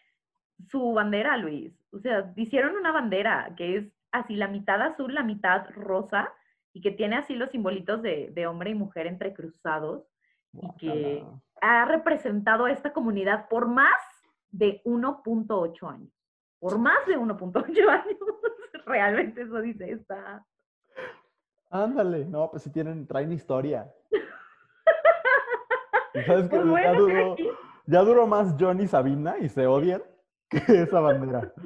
su bandera, Luis. O sea, hicieron una bandera que es así la mitad azul, la mitad rosa, y que tiene así los simbolitos de, hombre y mujer entrecruzados, y que ha representado a esta comunidad por más de 1.8 años. Por más de 1.8 años. Realmente eso dice esta. Ándale, no, pues si tienen, traen historia. ¿Sabes pues qué? ya, duró, más Johnny y Sabina y se odian que esa bandera.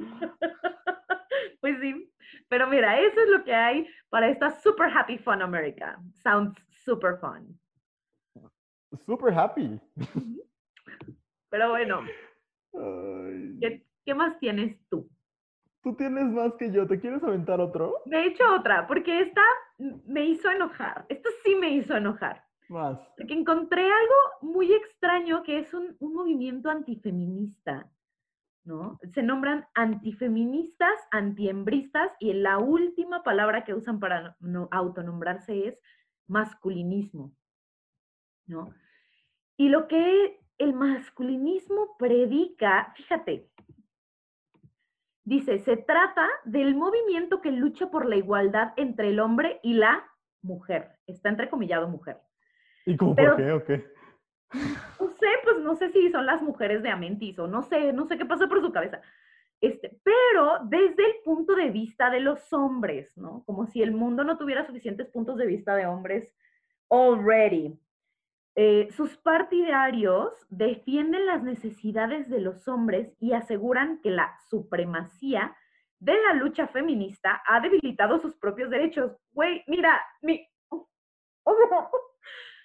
Pues sí, pero mira, eso es lo que hay para esta Super Happy Fun America. Sounds super fun. Super happy. Pero bueno, ¿qué, más tienes tú? Tú tienes más que yo. ¿Te quieres aventar otro? Me he hecho otra, porque esta me hizo enojar. Esto sí me hizo enojar. Porque encontré algo muy extraño que es un, un movimiento antifeminista. ¿no? Se nombran antifeministas, antiembristas y la última palabra que usan para no, autonombrarse es masculinismo, ¿no? Y lo que el masculinismo predica, fíjate, dice, se trata del movimiento que lucha por la igualdad entre el hombre y la mujer. Está entrecomillado mujer. ¿Y cómo por qué o qué? No sé, pues no sé si son las mujeres de Amentis o no sé, no sé qué pasa por su cabeza. Este, pero desde el punto de vista de los hombres, ¿no? Como si el mundo no tuviera suficientes puntos de vista de hombres already. Eh, sus partidarios defienden las necesidades de los hombres y aseguran que la supremacía de la lucha feminista ha debilitado sus propios derechos. Güey, mira, mi...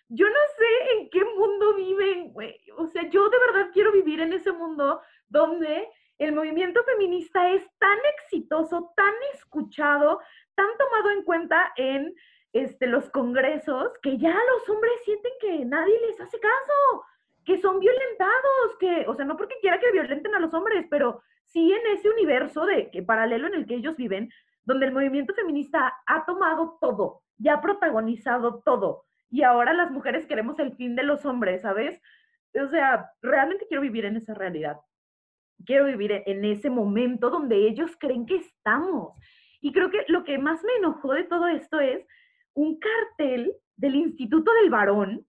yo no sé en qué mundo viven, güey. O sea, yo de verdad quiero vivir en ese mundo donde el movimiento feminista es tan exitoso, tan escuchado, tan tomado en cuenta en este, los congresos, que ya los hombres sienten que nadie les hace caso, que son violentados, que, o sea, no porque quiera que violenten a los hombres, pero sí en ese universo de que paralelo en el que ellos viven, donde el movimiento feminista ha tomado todo, ya ha protagonizado todo y ahora las mujeres queremos el fin de los hombres, ¿sabes? O sea, realmente quiero vivir en esa realidad. Quiero vivir en ese momento donde ellos creen que estamos. Y creo que lo que más me enojó de todo esto es un cartel del Instituto del Varón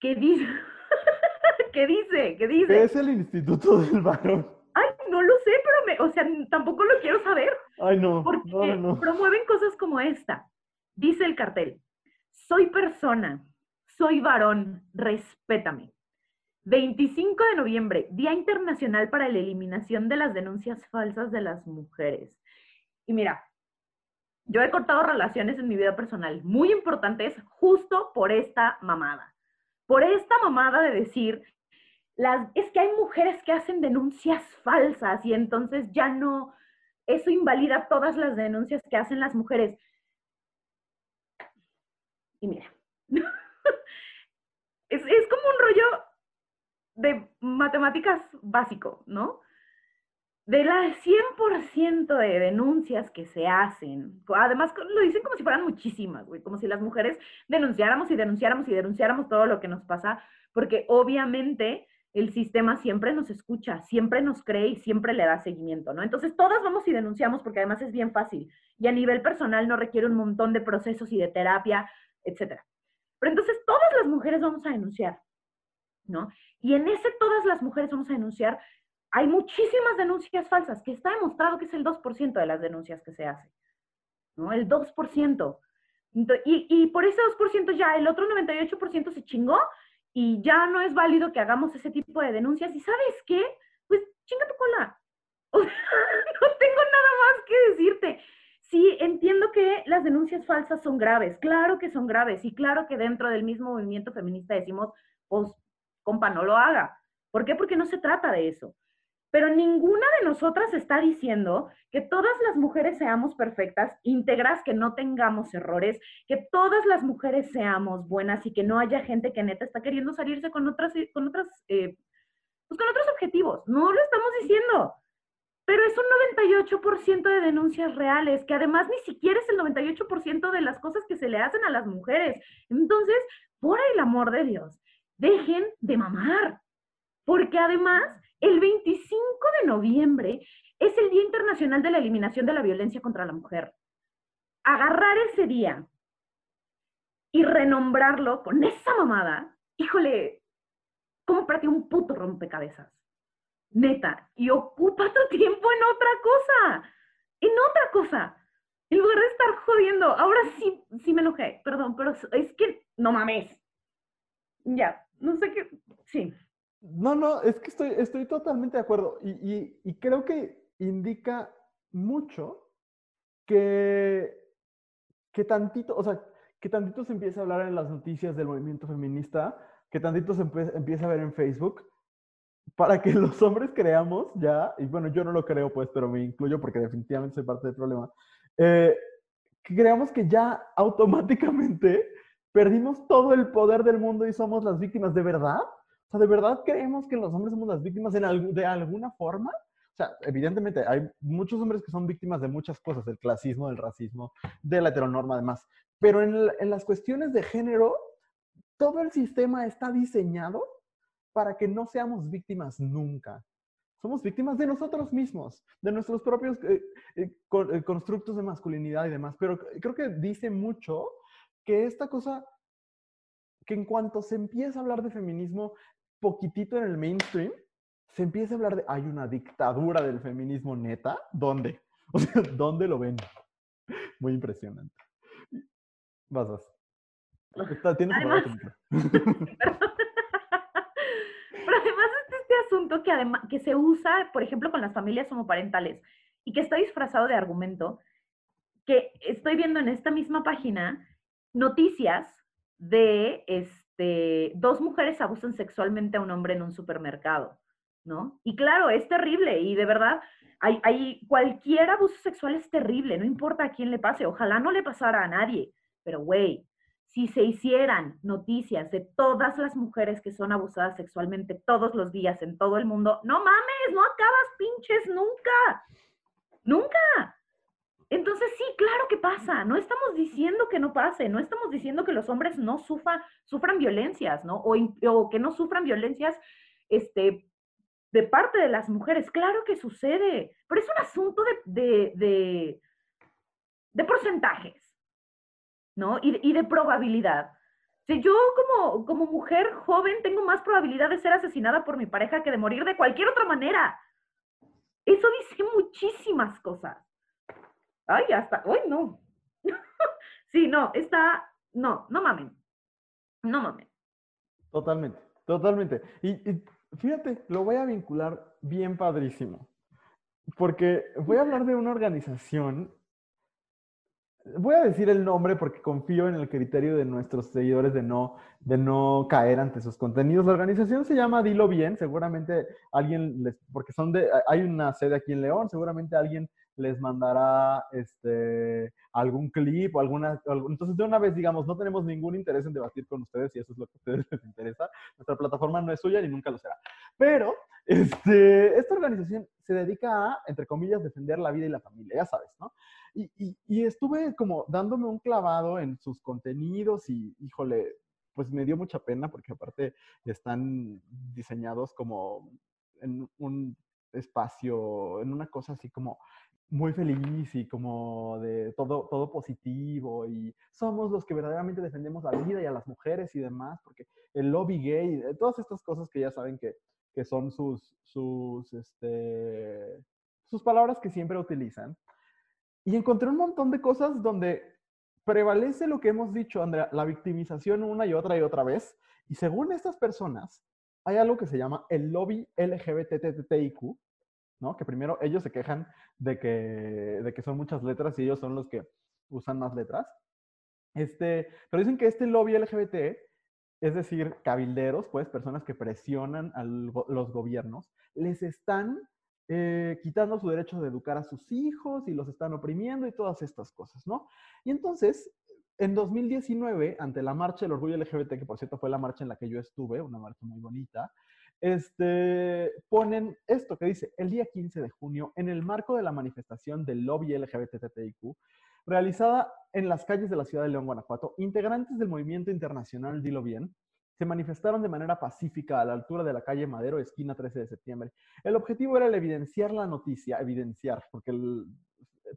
que dice, que dice, que dice. ¿Qué es el Instituto del Varón? Ay, no lo sé, pero me, o sea, tampoco lo quiero saber. Ay, no. Porque no, no. promueven cosas como esta. Dice el cartel, soy persona, soy varón, respétame. 25 de noviembre, Día Internacional para la Eliminación de las Denuncias Falsas de las Mujeres. Y mira, yo he cortado relaciones en mi vida personal muy importantes justo por esta mamada. Por esta mamada de decir, las, es que hay mujeres que hacen denuncias falsas y entonces ya no, eso invalida todas las denuncias que hacen las mujeres. Y mira, es, como un rollo de matemáticas básico, ¿no? De las 100% de denuncias que se hacen, además lo dicen como si fueran muchísimas, güey, como si las mujeres denunciáramos y denunciáramos y denunciáramos todo lo que nos pasa, porque obviamente el sistema siempre nos escucha, siempre nos cree y siempre le da seguimiento, ¿no? Entonces todas vamos y denunciamos porque además es bien fácil y a nivel personal no requiere un montón de procesos y de terapia etcétera. Pero entonces todas las mujeres vamos a denunciar, ¿no? Y en ese todas las mujeres vamos a denunciar, hay muchísimas denuncias falsas, que está demostrado que es el 2% de las denuncias que se hacen, ¿no? El 2%. Y, y por ese 2% ya el otro 98% se chingó y ya no es válido que hagamos ese tipo de denuncias. ¿Y sabes qué? Pues chinga tu cola. no tengo nada más que decirte. Sí, entiendo que las denuncias falsas son graves, claro que son graves y claro que dentro del mismo movimiento feminista decimos, pues, compa, no lo haga. ¿Por qué? Porque no se trata de eso. Pero ninguna de nosotras está diciendo que todas las mujeres seamos perfectas, íntegras, que no tengamos errores, que todas las mujeres seamos buenas y que no haya gente que neta está queriendo salirse con otras, con otras eh, pues con otros objetivos, no lo estamos diciendo. Pero es un 98% de denuncias reales, que además ni siquiera es el 98% de las cosas que se le hacen a las mujeres. Entonces, por el amor de Dios, dejen de mamar. Porque además, el 25 de noviembre es el Día Internacional de la Eliminación de la Violencia contra la Mujer. Agarrar ese día y renombrarlo con esa mamada, híjole, ¿cómo para ti un puto rompecabezas? Neta, y ocupa tu tiempo en otra cosa, en otra cosa. En lugar de estar jodiendo, ahora sí, sí me enojé, perdón, pero es que no mames. Ya, no sé qué, sí. No, no, es que estoy, estoy totalmente de acuerdo y, y creo que indica mucho que, que tantito, o sea, que tantito se empieza a hablar en las noticias del movimiento feminista, que tantito se empieza a ver en Facebook, para que los hombres creamos ya, y bueno, yo no lo creo pues, pero me incluyo porque definitivamente soy parte del problema, eh, que creamos que ya automáticamente perdimos todo el poder del mundo y somos las víctimas, ¿de verdad? O sea, ¿de verdad creemos que los hombres somos las víctimas en de alguna forma? O sea, evidentemente hay muchos hombres que son víctimas de muchas cosas, del clasismo, del racismo, de la heteronorma además. Pero en, en las cuestiones de género, todo el sistema está diseñado para que no seamos víctimas nunca. Somos víctimas de nosotros mismos, de nuestros propios eh, eh, eh, constructos de masculinidad y demás. Pero creo que dice mucho que esta cosa, que en cuanto se empieza a hablar de feminismo poquitito en el mainstream, se empieza a hablar de, hay una dictadura del feminismo neta, ¿dónde? O sea, ¿dónde lo ven? Muy impresionante. Vas, vas. tienes además, este asunto que, además, que se usa, por ejemplo, con las familias homoparentales y que está disfrazado de argumento, que estoy viendo en esta misma página noticias de este, dos mujeres abusan sexualmente a un hombre en un supermercado. ¿no? Y claro, es terrible y de verdad, hay, hay, cualquier abuso sexual es terrible, no importa a quién le pase, ojalá no le pasara a nadie, pero güey, si se hicieran noticias de todas las mujeres que son abusadas sexualmente todos los días en todo el mundo, no mames, no acabas pinches nunca, nunca. Entonces sí, claro que pasa, no estamos diciendo que no pase, no estamos diciendo que los hombres no sufran, sufran violencias, ¿no? O, que no sufran violencias este, de parte de las mujeres. Claro que sucede, pero es un asunto de, de, de, porcentajes, ¿no? Y, de probabilidad. Si yo como, como mujer joven tengo más probabilidad de ser asesinada por mi pareja que de morir de cualquier otra manera. Eso dice muchísimas cosas. Ay, hasta, uy, no. sí, no, está, no, no mamen. No mamen. Totalmente, totalmente. y Fíjate, lo voy a vincular bien padrísimo, porque voy a hablar de una organización. Voy a decir el nombre porque confío en el criterio de nuestros seguidores de no, de no caer ante sus contenidos. La organización se llama Dilo Bien, seguramente alguien les, porque son de, hay una sede aquí en León, seguramente alguien les mandará este, algún clip o alguna... Entonces, de una vez, digamos, no tenemos ningún interés en debatir con ustedes si eso es lo que a ustedes les interesa. Nuestra plataforma no es suya ni nunca lo será. Pero este, esta organización se dedica a, entre comillas, defender la vida y la familia, ya sabes, ¿no? Y, y, y estuve como dándome un clavado en sus contenidos y, híjole, pues me dio mucha pena porque aparte están diseñados como en un espacio, en una cosa así como muy feliz y como de todo, todo positivo y somos los que verdaderamente defendemos la vida y a las mujeres y demás, porque el lobby gay, eh, todas estas cosas que ya saben que, que son sus, sus, este, sus palabras que siempre utilizan. Y encontré un montón de cosas donde prevalece lo que hemos dicho, Andrea, la victimización una y otra y otra vez. Y según estas personas, hay algo que se llama el lobby LGBTTIQ, ¿no? Que primero ellos se quejan de que, de que son muchas letras y ellos son los que usan más letras. Este, pero dicen que este lobby LGBT, es decir, cabilderos, pues personas que presionan a los gobiernos, les están eh, quitando su derecho de educar a sus hijos y los están oprimiendo y todas estas cosas, ¿no? Y entonces, en 2019, ante la marcha del orgullo LGBT, que por cierto fue la marcha en la que yo estuve, una marcha muy bonita, este, ponen esto que dice, el día 15 de junio, en el marco de la manifestación del lobby LGBTTIQ, realizada en las calles de la ciudad de León, Guanajuato, integrantes del movimiento internacional Dilo Bien se manifestaron de manera pacífica a la altura de la calle Madero, esquina 13 de septiembre. El objetivo era el evidenciar la noticia, evidenciar, porque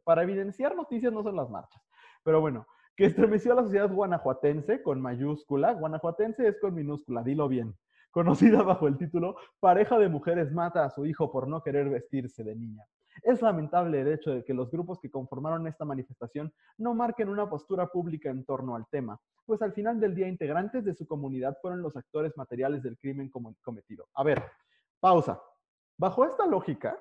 para evidenciar noticias no son las marchas, pero bueno, que estremeció a la sociedad guanajuatense con mayúscula, guanajuatense es con minúscula, dilo bien, conocida bajo el título Pareja de mujeres mata a su hijo por no querer vestirse de niña. Es lamentable el hecho de que los grupos que conformaron esta manifestación no marquen una postura pública en torno al tema, pues al final del día integrantes de su comunidad fueron los actores materiales del crimen cometido. A ver, pausa. Bajo esta lógica,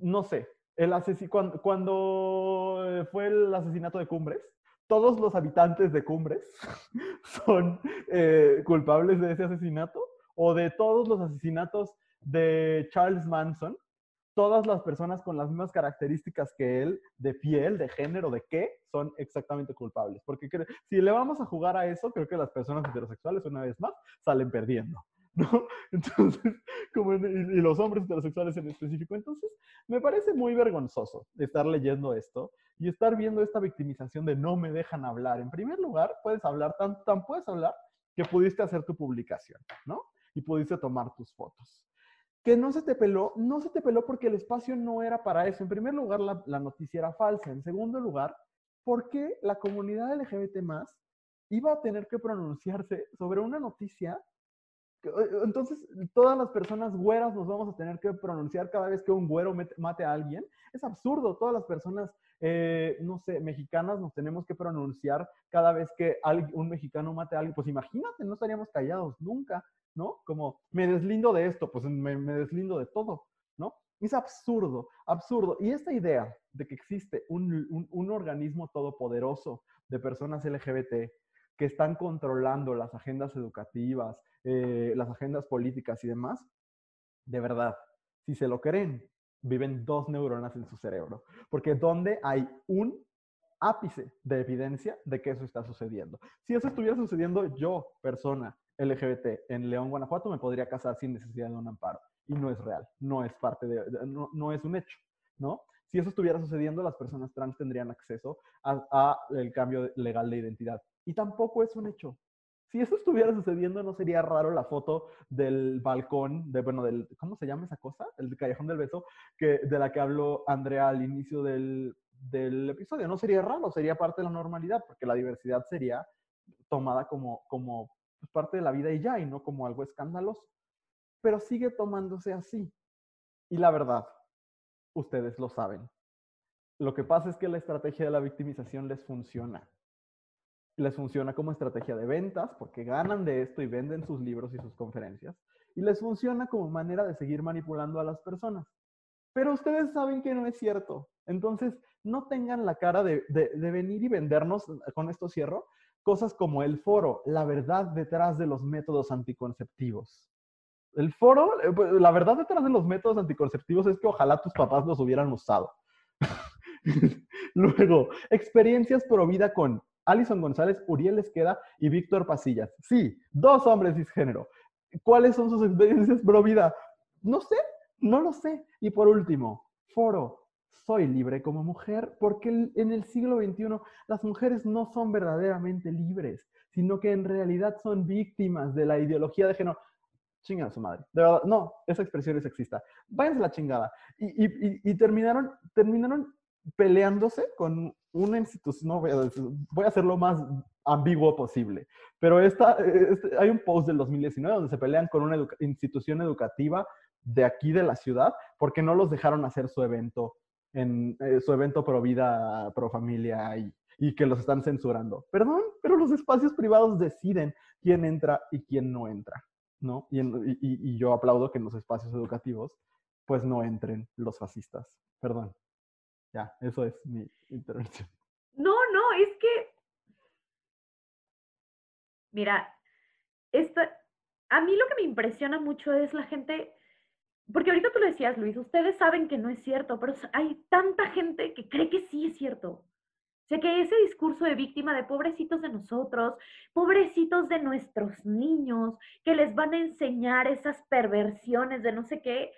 no sé, el cuando, cuando fue el asesinato de Cumbres, todos los habitantes de Cumbres son eh, culpables de ese asesinato o de todos los asesinatos de Charles Manson, todas las personas con las mismas características que él, de piel, de género, de qué, son exactamente culpables. Porque si le vamos a jugar a eso, creo que las personas heterosexuales, una vez más, salen perdiendo. ¿no? Entonces, como y los hombres heterosexuales en específico. Entonces, me parece muy vergonzoso estar leyendo esto y estar viendo esta victimización de no me dejan hablar. En primer lugar, puedes hablar, tan, tan puedes hablar que pudiste hacer tu publicación, ¿no? Y pudiste tomar tus fotos que no se te peló, no se te peló porque el espacio no era para eso. En primer lugar, la, noticia era falsa. En segundo lugar, porque la comunidad LGBT más iba a tener que pronunciarse sobre una noticia. Eh, entonces, todas las personas güeras nos vamos a tener que pronunciar cada vez que un güero mate a alguien. Es absurdo. Todas las personas, eh, no sé, mexicanas nos tenemos que pronunciar cada vez que un mexicano mate a alguien. Pues imagínate, no estaríamos callados nunca. ¿no? Como me deslindo de esto, pues me, deslindo de todo, ¿no? Es absurdo, absurdo. Y esta idea de que existe un, organismo todopoderoso de personas LGBT que están controlando las agendas educativas, eh, las agendas políticas y demás, de verdad, si se lo creen, viven dos neuronas en su cerebro. Porque donde hay un ápice de evidencia de que eso está sucediendo. Si eso estuviera sucediendo, yo, persona, LGBT en León, Guanajuato, me podría casar sin necesidad de un amparo. Y no es real, no es parte de, no, es un hecho, ¿no? Si eso estuviera sucediendo, las personas trans tendrían acceso a, el cambio legal de identidad. Y tampoco es un hecho. Si eso estuviera sucediendo, no sería raro la foto del balcón, de, bueno, del, ¿cómo se llama esa cosa? El callejón del beso, que, de la que habló Andrea al inicio del, del episodio. No sería raro, sería parte de la normalidad, porque la diversidad sería tomada como, como pues, parte de la vida y ya, y no como algo escandaloso. Pero sigue tomándose así. Y la verdad, ustedes lo saben. Lo que pasa es que la estrategia de la victimización les funciona. Les funciona como estrategia de ventas porque ganan de esto y venden sus libros y sus conferencias. Y les funciona como manera de seguir manipulando a las personas. Pero ustedes saben que no es cierto. Entonces, no tengan la cara de, venir y vendernos, con esto cierro, cosas como el foro, la verdad detrás de los métodos anticonceptivos. El foro, eh, pues, la verdad detrás de los métodos anticonceptivos es que ojalá tus papás los hubieran usado. Luego, experiencias pro vida con Alison González, Uriel Esqueda y Víctor Pasillas. Sí, dos hombres cisgénero. ¿Cuáles son sus experiencias pro vida? No sé, no lo sé. Y por último, foro, soy libre como mujer, porque en el siglo XXI las mujeres no son verdaderamente libres, sino que en realidad son víctimas de la ideología de género. Chinga a su madre. De verdad, no, esa expresión es sexista. Váyanse la chingada. Y, terminaron, terminaron peleándose con una institución, no voy a, voy a hacer lo más ambiguo posible, pero esta, este, hay un post del 2019 donde se pelean con una institución educativa de aquí de la ciudad porque no los dejaron hacer su evento en eh, su evento pro vida, pro familia y, que los están censurando. Perdón, pero los espacios privados deciden quién entra y quién no entra, ¿no? Y, y yo aplaudo que en los espacios educativos pues no entren los fascistas. Perdón. Ya, eso es mi intervención. No, no, es que, mira, esta, a mí lo que me impresiona mucho es la gente porque ahorita tú lo decías, Luis, ustedes saben que no es cierto, pero hay tanta gente que cree que sí es cierto. sea, que ese discurso de víctima de pobrecitos de nosotros, pobrecitos de nuestros niños, que les van a enseñar esas perversiones de no sé qué,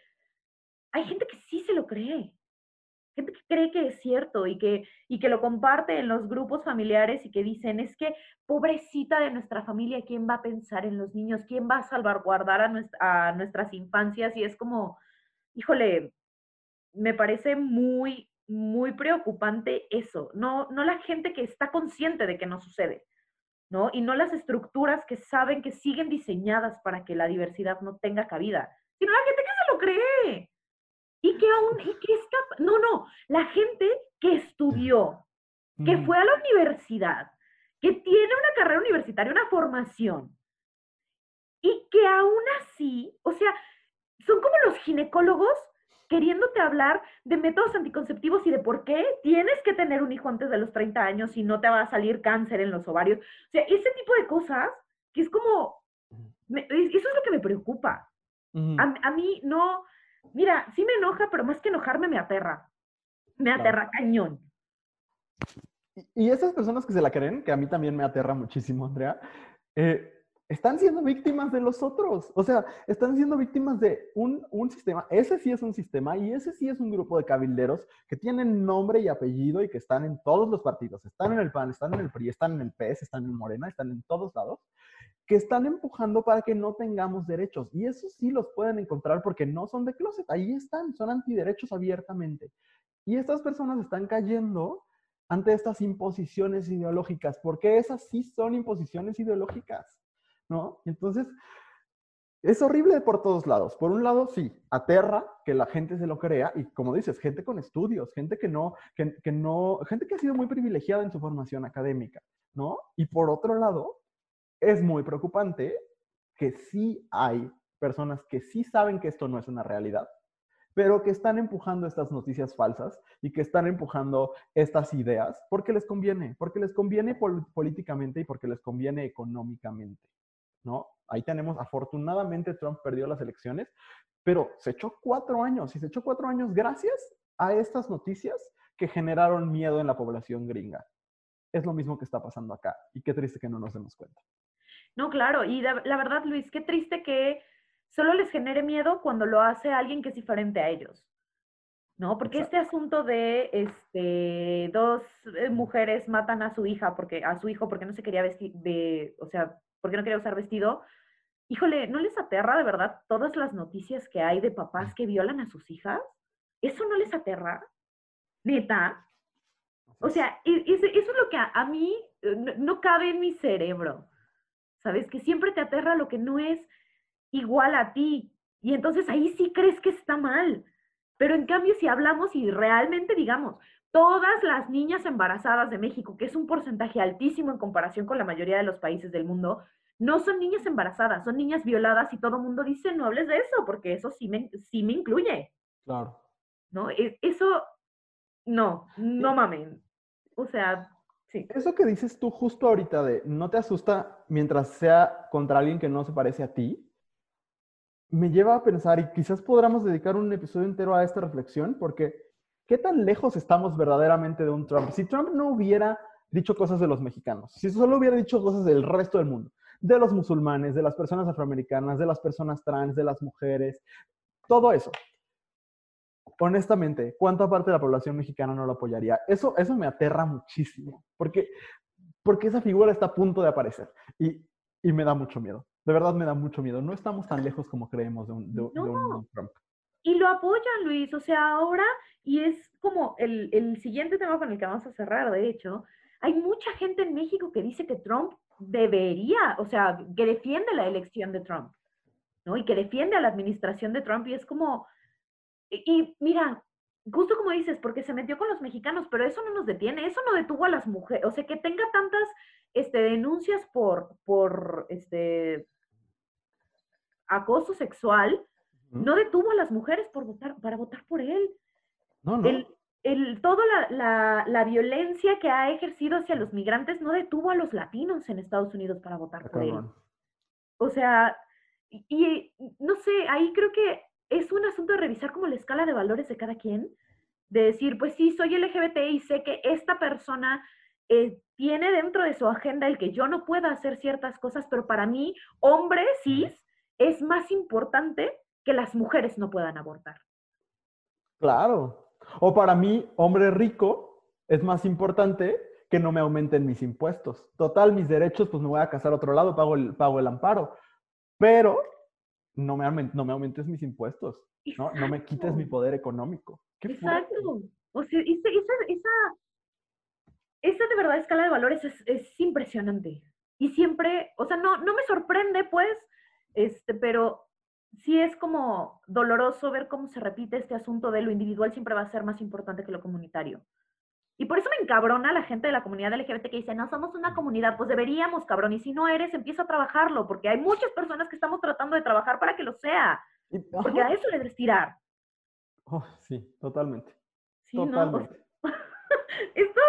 hay gente que sí se lo cree. Gente que cree que es cierto y que, y que lo comparte en los grupos familiares y que dicen, es que pobrecita de nuestra familia, ¿quién va a pensar en los niños? ¿Quién va a salvaguardar a, a nuestras infancias? Y es como, híjole, me parece muy, muy preocupante eso. No, no la gente que está consciente de que no sucede, ¿no? Y no las estructuras que saben que siguen diseñadas para que la diversidad no tenga cabida, sino la gente que se lo cree. Y que aún, y que está, no, no, la gente que estudió, que fue a la universidad, que tiene una carrera universitaria, una formación, y que aún así, o sea, son como los ginecólogos queriéndote hablar de métodos anticonceptivos y de por qué tienes que tener un hijo antes de los 30 años y no te va a salir cáncer en los ovarios. O sea, ese tipo de cosas que es como, eso es lo que me preocupa. a, mí no, mira, sí me enoja, pero más que enojarme me aterra. Me aterra cañón. Y, esas personas que se la creen, que a mí también me aterra muchísimo, Andrea, eh, están siendo víctimas de los otros. O sea, están siendo víctimas de un, sistema. Ese sí es un sistema y ese sí es un grupo de cabilderos que tienen nombre y apellido y que están en todos los partidos. Están en el PAN, están en el PRI, están en el PS, están en Morena, están en todos lados, que están empujando para que no tengamos derechos. Y eso sí los pueden encontrar porque no son de closet. Ahí están, son antiderechos abiertamente. Y estas personas están cayendo ante estas imposiciones ideológicas, porque esas sí son imposiciones ideológicas. ¿no? Entonces, es horrible por todos lados. Por un lado, sí, aterra que la gente se lo crea y como dices, gente con estudios, gente que no, que, no, gente que ha sido muy privilegiada en su formación académica, ¿no? Y por otro lado, es muy preocupante que sí hay personas que sí saben que esto no es una realidad, pero que están empujando estas noticias falsas y que están empujando estas ideas porque les conviene, porque les conviene políticamente y porque les conviene económicamente. ¿no? Ahí tenemos, afortunadamente Trump perdió las elecciones, pero se echó cuatro años y se echó cuatro años gracias a estas noticias que generaron miedo en la población gringa. Es lo mismo que está pasando acá y qué triste que no nos demos cuenta. No, claro, y la, verdad, Luis, qué triste que solo les genere miedo cuando lo hace alguien que es diferente a ellos. ¿no? Porque este asunto de este, dos eh, mujeres matan a su hija porque a su hijo porque no se quería vestir de, o sea, porque no quería usar vestido. Híjole, ¿no les aterra de verdad todas las noticias que hay de papás que violan a sus hijas? ¿Eso no les aterra? ¿Neta? O sea, e, eso es lo que a, mí eh, no, cabe en mi cerebro. ¿Sabes? Que siempre te aterra lo que no es igual a ti. Y entonces ahí sí crees que está mal. Pero en cambio, si hablamos y realmente digamos, todas las niñas embarazadas de México, que es un porcentaje altísimo en comparación con la mayoría de los países del mundo, no son niñas embarazadas, son niñas violadas y todo el mundo dice, no hables de eso, porque eso sí me, sí me incluye. Claro. ¿No? E, eso, no, no mamen. O sea, Eso que dices tú justo ahorita de no te asusta mientras sea contra alguien que no se parece a ti, me lleva a pensar, y quizás podamos dedicar un episodio entero a esta reflexión, porque ¿qué tan lejos estamos verdaderamente de un Trump? Si Trump no hubiera dicho cosas de los mexicanos, si solo hubiera dicho cosas del resto del mundo, de los musulmanes, de las personas afroamericanas, de las personas trans, de las mujeres, todo eso. Honestamente, ¿cuánta parte de la población mexicana no lo apoyaría? Eso, eso me aterra muchísimo, porque, porque esa figura está a punto de aparecer y, y me da mucho miedo. De verdad me da mucho miedo. No estamos tan lejos como creemos de un, de un Trump. Y lo apoyan, Luis. O sea, ahora, y es como el, el siguiente tema con el que vamos a cerrar, de hecho, hay mucha gente en México que dice que Trump debería, o sea, que defiende la elección de Trump, ¿no? Y que defiende a la administración de Trump y es como, y, mira, justo como dices, porque se metió con los mexicanos, pero eso no nos detiene, eso no detuvo a las mujeres, o sea, que tenga tantas este, denuncias por, por este, acoso sexual, no detuvo a las mujeres por votar, para votar por él. No, no. El, el, toda la, la, violencia que ha ejercido hacia los migrantes no detuvo a los latinos en Estados Unidos para votar por él. O sea, y, no sé, ahí creo que es un asunto de revisar como la escala de valores de cada quien, de decir, pues sí, soy LGBT y sé que esta persona eh, tiene dentro de su agenda el que yo no pueda hacer ciertas cosas, pero para mí, hombre cis, es más importante que las mujeres no puedan abortar. Claro. O para mí, hombre rico, es más importante que no me aumenten mis impuestos. Total, mis derechos, pues me voy a casar a otro lado, pago el, pago el amparo. Pero no me, no me aumentes mis impuestos, ¿no? No me quites mi poder económico. Exacto. O sea, esa, esa, de verdad escala de valores es, es, impresionante. Y siempre, o sea, no, no me sorprende, pues, este, pero sí es como doloroso ver cómo se repite este asunto de lo individual siempre va a ser más importante que lo comunitario. Y por eso me encabrona la gente de la comunidad LGBT que dice, no somos una comunidad, pues deberíamos, cabrón, y si no eres, empieza a trabajarlo, porque hay muchas personas que estamos tratando de trabajar para que lo sea. Porque a eso le debes tirar. Oh, sí, totalmente. totalmente. esto,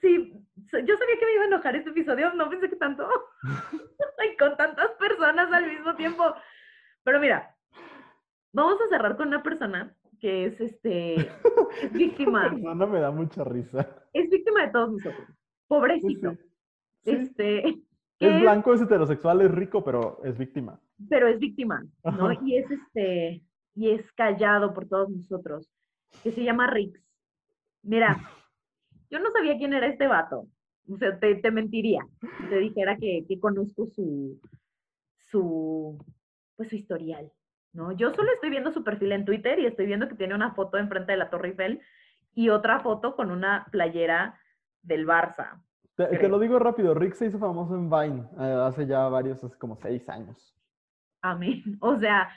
sí, yo sabía que me iba a enojar este episodio, no pensé que tanto. y con tantas personas al mismo tiempo. Pero mira, vamos a cerrar con una persona que es este es víctima. No me da mucha risa. Es víctima de todos nosotros. Pobrecito. Este. Es, blanco, es heterosexual, es rico, pero es víctima. Pero es víctima, ¿no? Y es este, y es callado por todos nosotros, que se llama Rix. Mira, yo no sabía quién era este vato. O sea, te, te mentiría. Si te dijera que, que conozco su, su, pues su historial. ¿No? Yo solo estoy viendo su perfil en Twitter y estoy viendo que tiene una foto enfrente de la Torre Eiffel y otra foto con una playera del Barça. Te, lo digo rápido, Rick se hizo famoso en Vine eh, hace ya varios, hace como seis años. Amén. O sea,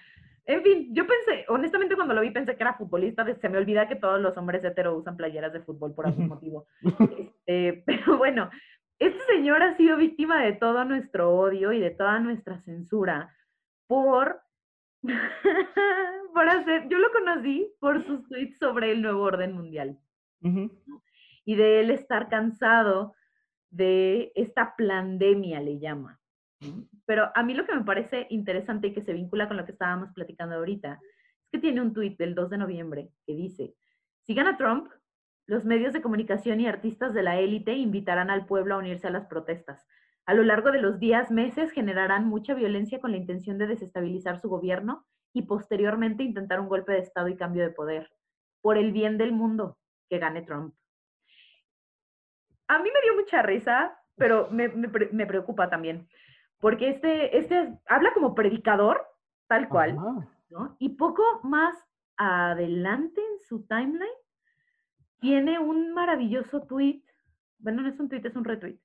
en fin, yo pensé, honestamente cuando lo vi pensé que era futbolista, se me olvida que todos los hombres hetero usan playeras de fútbol por algún motivo. Este, pero bueno, este señor ha sido víctima de todo nuestro odio y de toda nuestra censura por por hacer, yo lo conocí por sus tweets sobre el nuevo orden mundial. Y de él estar cansado de esta pandemia, le llama. Pero a mí lo que me parece interesante y que se vincula con lo que estábamos platicando ahorita, es que tiene un tweet del 2 de noviembre que dice, si gana Trump, los medios de comunicación y artistas de la élite invitarán al pueblo a unirse a las protestas a lo largo de los días, meses, generarán mucha violencia con la intención de desestabilizar su gobierno y posteriormente intentar un golpe de Estado y cambio de poder, por el bien del mundo, que gane Trump. A mí me dio mucha risa, pero me, preocupa también, porque este, este habla como predicador, tal cual, ¿no? Y poco más adelante en su timeline tiene un maravilloso tweet, bueno, no es un tweet, es un retweet,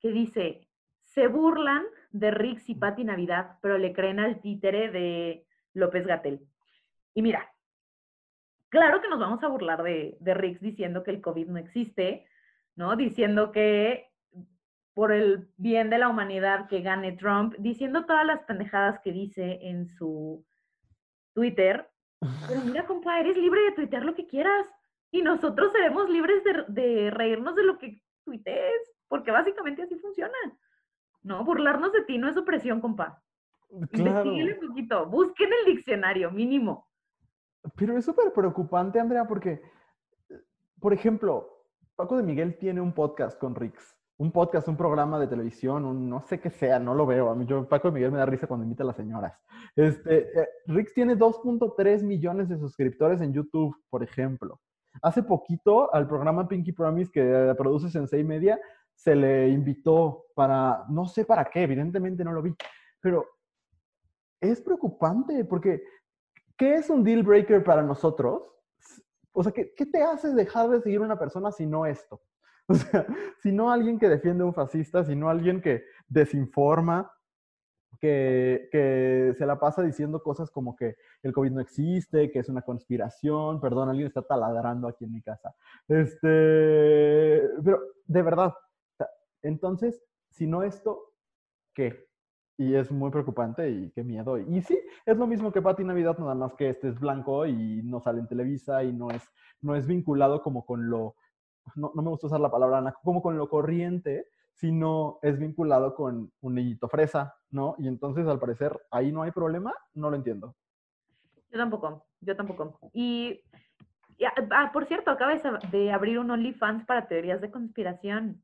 que dice, se burlan de Rix y Patti Navidad, pero le creen al títere de López Gatel. Y mira, claro que nos vamos a burlar de, de Rix diciendo que el COVID no existe, ¿no? Diciendo que por el bien de la humanidad que gane Trump, diciendo todas las pendejadas que dice en su Twitter. Pero mira, compa, eres libre de tuitear lo que quieras. Y nosotros seremos libres de, de reírnos de lo que tuitees, porque básicamente así funciona. No, burlarnos de ti no es opresión, compa. Claro. un poquito, busquen el diccionario, mínimo. Pero es súper preocupante, Andrea, porque, por ejemplo, Paco de Miguel tiene un podcast con Rix. Un podcast, un programa de televisión, un no sé qué sea, no lo veo. A mí, yo, Paco de Miguel me da risa cuando invita a las señoras. Este, eh, Rix tiene 2.3 millones de suscriptores en YouTube, por ejemplo. Hace poquito al programa Pinky Promise que produce Sensei Media, se le invitó para, no sé para qué, evidentemente no lo vi, pero es preocupante porque ¿qué es un deal breaker para nosotros? O sea, ¿qué, te hace dejar de seguir una persona si no esto? O sea, si no alguien que defiende un fascista, si no alguien que desinforma, que, que, se la pasa diciendo cosas como que el COVID no existe, que es una conspiración, perdón, alguien está taladrando aquí en mi casa. Este, pero de verdad, entonces, si no esto, ¿qué? Y es muy preocupante y qué miedo. Y sí, es lo mismo que Pati Navidad, nada más que este es blanco y no sale en Televisa y no es, no es vinculado como con lo, no, me gusta usar la palabra como con lo corriente, sino es vinculado con un niñito fresa, ¿no? Y entonces, al parecer, ahí no hay problema, no lo entiendo. Yo tampoco, yo tampoco. Y, ah, por cierto, acabas de abrir un OnlyFans para teorías de conspiración.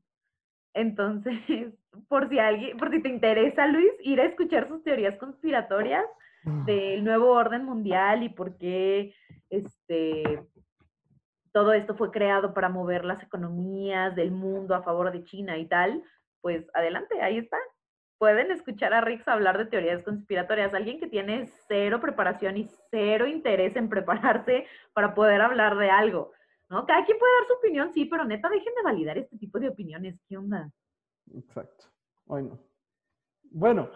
Entonces, por si alguien, por si te interesa, Luis, ir a escuchar sus teorías conspiratorias del nuevo orden mundial y por qué este, todo esto fue creado para mover las economías del mundo a favor de China y tal, pues adelante, ahí está. Pueden escuchar a Rix hablar de teorías conspiratorias, alguien que tiene cero preparación y cero interés en prepararse para poder hablar de algo, ¿no? Cada quien puede dar su opinión, sí, pero neta, dejen de validar este tipo de opiniones, ¿qué onda? Exacto. Bueno. Bueno,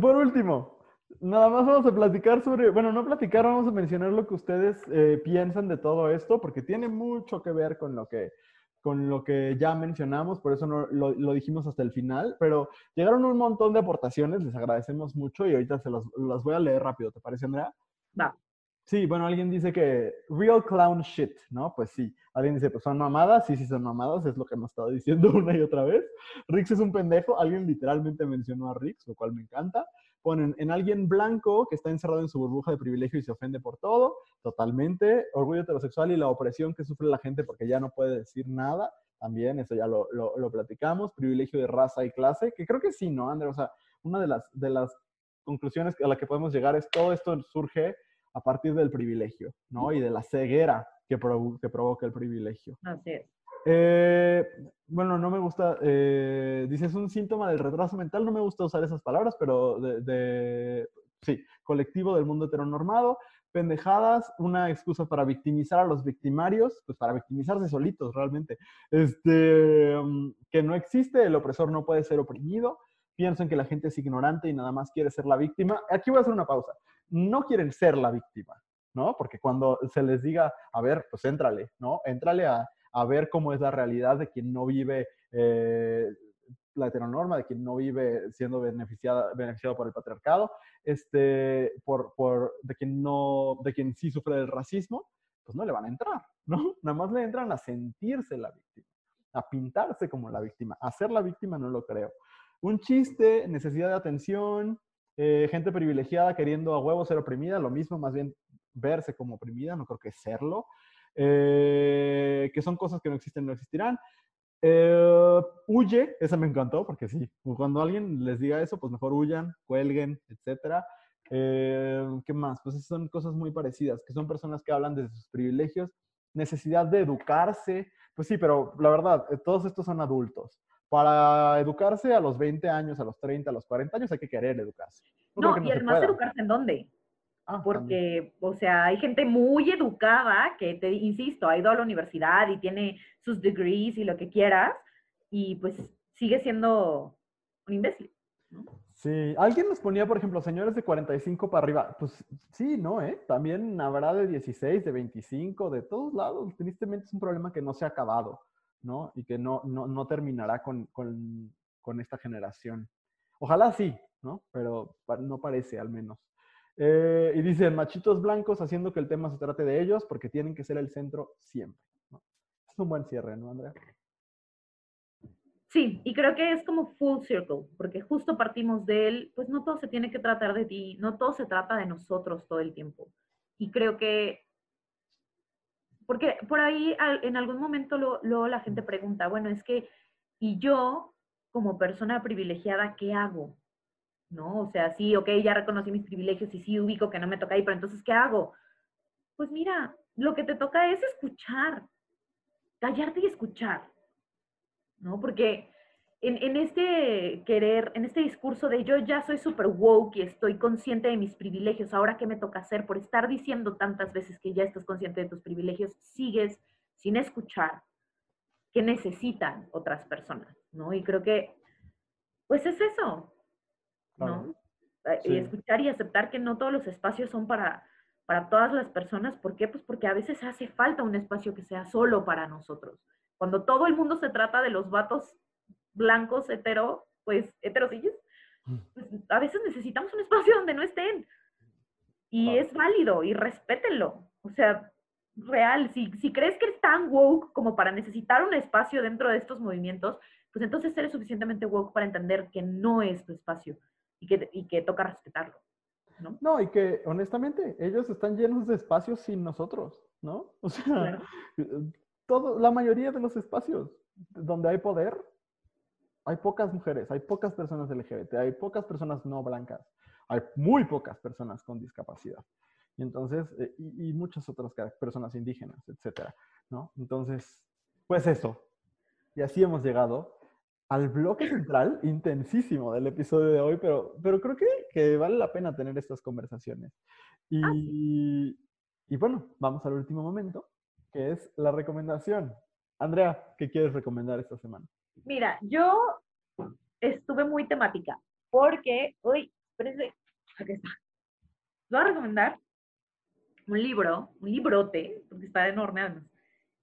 por último, Nada más vamos a platicar sobre, bueno, no platicar, vamos a mencionar lo que ustedes eh, piensan de todo esto, porque tiene mucho que ver con lo que, con lo que ya mencionamos, por eso no, lo, lo, dijimos hasta el final, pero llegaron un montón de aportaciones, les agradecemos mucho y ahorita se las, las voy a leer rápido, ¿te parece, Andrea? Va. Sí, bueno, alguien dice que real clown shit, ¿no? Pues sí. Alguien dice, pues son mamadas, sí, sí son mamadas, es lo que hemos estado diciendo una y otra vez. Rix es un pendejo, alguien literalmente mencionó a Rix, lo cual me encanta ponen en alguien blanco que está encerrado en su burbuja de privilegio y se ofende por todo, totalmente. Orgullo heterosexual y la opresión que sufre la gente porque ya no puede decir nada, también, eso ya lo, lo, platicamos. Privilegio de raza y clase, que creo que sí, ¿no, André? O sea, una de las, de las conclusiones a la que podemos llegar es todo esto surge a partir del privilegio, ¿no? Y de la ceguera que, que provoca el privilegio. Así es. Eh, bueno, no me gusta, eh, dice, es un síntoma del retraso mental, no me gusta usar esas palabras, pero de, sí, colectivo del mundo heteronormado, pendejadas, una excusa para victimizar a los victimarios, pues para victimizarse solitos realmente, este, mm, que no existe, el opresor no puede ser oprimido, pienso en que la gente es ignorante y nada más quiere ser la víctima. Aquí voy a hacer una pausa, no quieren ser la víctima, ¿no? Porque cuando se les diga, a ver, pues éntrale, ¿no? Éntrale a, a ver cómo es la realidad de quien no vive eh, la heteronorma, de quien no vive siendo beneficiada, beneficiado por el patriarcado, este, por, por, de, quien no, de quien sí sufre del racismo, pues no le van a entrar, ¿no? Nada más le entran a sentirse la víctima, a pintarse como la víctima. A ser la víctima no lo creo. Un chiste, necesidad de atención, eh, gente privilegiada queriendo a huevo ser oprimida, lo mismo, más bien verse como oprimida, no creo que serlo. Eh, que son cosas que no existen, no existirán. Eh, huye, esa me encantó, porque sí, cuando alguien les diga eso, pues mejor huyan, cuelguen, etc. Eh, ¿Qué más? Pues son cosas muy parecidas, que son personas que hablan de sus privilegios, necesidad de educarse, pues sí, pero la verdad, todos estos son adultos. Para educarse a los 20 años, a los 30, a los 40 años hay que querer educarse. No, y además educarse en dónde? Ah, porque, o sea, hay gente muy educada que, te insisto, ha ido a la universidad y tiene sus degrees y lo que quieras, y pues sigue siendo un imbécil. Sí, alguien nos ponía, por ejemplo, señores de 45 para arriba. Pues sí, ¿no? ¿Eh? También habrá de 16, de 25, de todos lados. Tristemente es un problema que no se ha acabado, ¿no? Y que no, no, no terminará con, con, con esta generación. Ojalá sí, ¿no? Pero no parece al menos. Eh, y dice, machitos blancos haciendo que el tema se trate de ellos porque tienen que ser el centro siempre. Es un buen cierre, ¿no, Andrea? Sí, y creo que es como full circle, porque justo partimos de él, pues no todo se tiene que tratar de ti, no todo se trata de nosotros todo el tiempo. Y creo que, porque por ahí en algún momento luego la gente pregunta, bueno, es que, ¿y yo como persona privilegiada qué hago? ¿no? O sea, sí, ok, ya reconocí mis privilegios y sí ubico que no me toca ahí, pero entonces, ¿qué hago? Pues mira, lo que te toca es escuchar, callarte y escuchar, ¿no? Porque en, en este querer, en este discurso de yo ya soy super woke y estoy consciente de mis privilegios, ahora qué me toca hacer por estar diciendo tantas veces que ya estás consciente de tus privilegios, sigues sin escuchar qué necesitan otras personas, ¿no? Y creo que, pues es eso, ¿no? Eh, y escuchar y aceptar que no todos los espacios son para, para todas las personas. ¿Por qué? Pues porque a veces hace falta un espacio que sea solo para nosotros. Cuando todo el mundo se trata de los vatos blancos, hetero, pues heterosillos, mm. pues a veces necesitamos un espacio donde no estén. Y es válido y respétenlo. O sea, real, si, si crees que eres tan woke como para necesitar un espacio dentro de estos movimientos, pues entonces eres suficientemente woke para entender que no es tu espacio y que, toca respetarlo. ¿no? no, y que honestamente ellos están llenos de espacios sin nosotros, ¿no? O sea, todo, la mayoría de los espacios donde hay poder hay pocas mujeres, hay pocas personas LGBT, hay pocas personas no blancas, hay muy pocas personas con discapacidad. Y entonces, eh, y, muchas otras personas indígenas, etcétera, ¿no? Entonces, pues eso. Y así hemos llegado al bloque central intensísimo del episodio de hoy, pero, pero creo que, que vale la pena tener estas conversaciones. Y, y bueno, vamos al último momento, que es la recomendación. Andrea, ¿qué quieres recomendar esta semana? Mira, yo estuve muy temática, porque hoy, espérense, aquí está. Voy a recomendar un libro, un librote, porque está enorme además,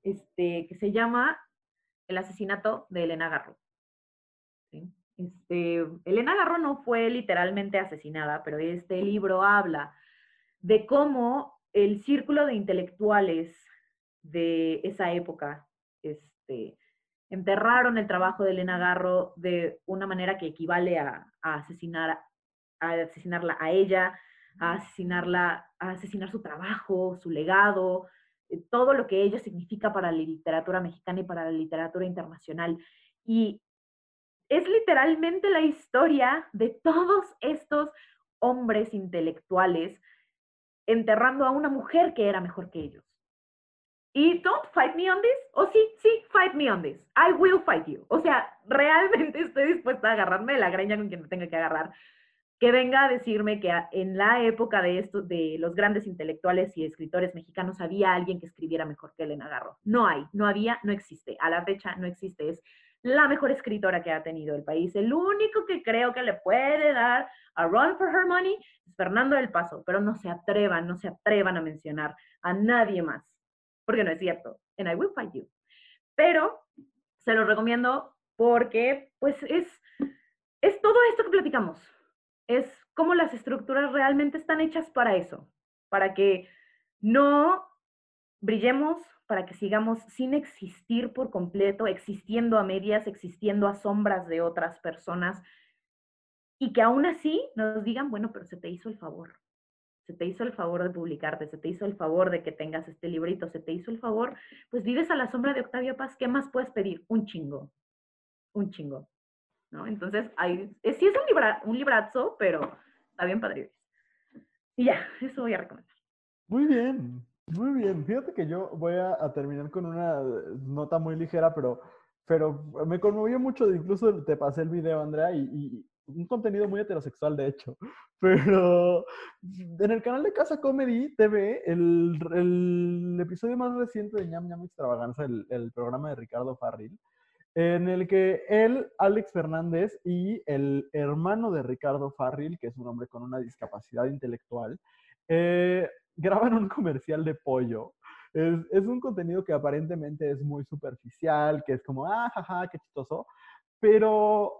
este, que se llama El asesinato de Elena Garro. Este, Elena Garro no fue literalmente asesinada, pero este libro habla de cómo el círculo de intelectuales de esa época este, enterraron el trabajo de Elena Garro de una manera que equivale a, asesinar, a asesinarla a ella, a asesinarla, a asesinar su trabajo, su legado, eh, todo lo que ella significa para la literatura mexicana y para la literatura internacional. Y es literalmente la historia de todos estos hombres intelectuales enterrando a una mujer que era mejor que ellos. Y don't fight me on this. O sí, sí, fight me on this. I will fight you. O sea, realmente estoy dispuesta a agarrarme de la greña con quien me tenga que agarrar. Que venga a decirme que en la época de estos, de los grandes intelectuales y escritores mexicanos había alguien que escribiera mejor que Elena Garro. No hay, no había, no existe. A la fecha no existe. Es la mejor escritora que ha tenido el país. El único que creo que le puede dar a run for her money es Fernando del Paso, pero no se atrevan, no se atrevan a mencionar a nadie más, porque no es cierto. And I will fight you. Pero se lo recomiendo porque, pues, es, es todo esto que platicamos. Es cómo las estructuras realmente están hechas para eso, para que no brillemos, para que sigamos sin existir por completo, existiendo a medias, existiendo a sombras de otras personas, y que aún así nos digan, bueno, pero se te hizo el favor, se te hizo el favor de publicarte, se te hizo el favor de que tengas este librito, se te hizo el favor, pues vives a la sombra de Octavio Paz, ¿qué más puedes pedir? Un chingo, un chingo, ¿no? Entonces, hay, sí es un, libra, un librazo, pero está bien padre. Y ya, eso voy a recomendar. Muy bien. Muy bien, fíjate que yo voy a, terminar con una nota muy ligera, pero, pero me conmovió mucho, incluso te pasé el video, Andrea, y, un contenido muy heterosexual, de hecho. Pero en el canal de Casa Comedy TV, el, el episodio más reciente de ñam ñam extravaganza, el, el, programa de Ricardo Farril, en el que él, Alex Fernández y el hermano de Ricardo Farril, que es un hombre con una discapacidad intelectual, eh, graban un comercial de pollo. Es, es, un contenido que aparentemente es muy superficial, que es como, ah, jaja, qué chistoso. Pero,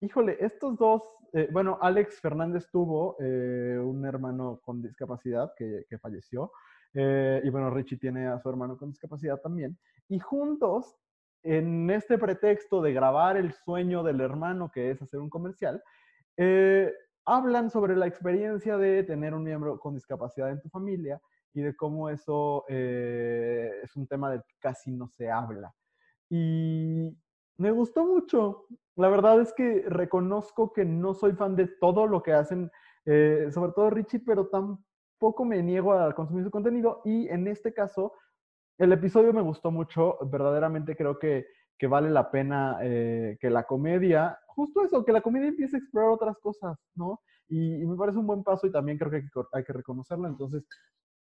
híjole, estos dos, eh, bueno, Alex Fernández tuvo eh, un hermano con discapacidad que, falleció. Eh, y bueno, Richie tiene a su hermano con discapacidad también. Y juntos, en este pretexto de grabar el sueño del hermano, que es hacer un comercial, eh, hablan sobre la experiencia de tener un miembro con discapacidad en tu familia y de cómo eso es un tema del que casi no se habla. Y me gustó mucho. La verdad es que reconozco que no soy fan de todo lo que hacen, eh, sobre todo Richie, pero tampoco me niego a consumir su contenido. Y en este caso, el episodio me gustó mucho. Verdaderamente creo que, que vale la pena eh, que la comedia justo eso, que la comedia empiece a explorar otras cosas, ¿no? Y, me parece un buen paso y también creo que hay, que reconocerlo. Entonces,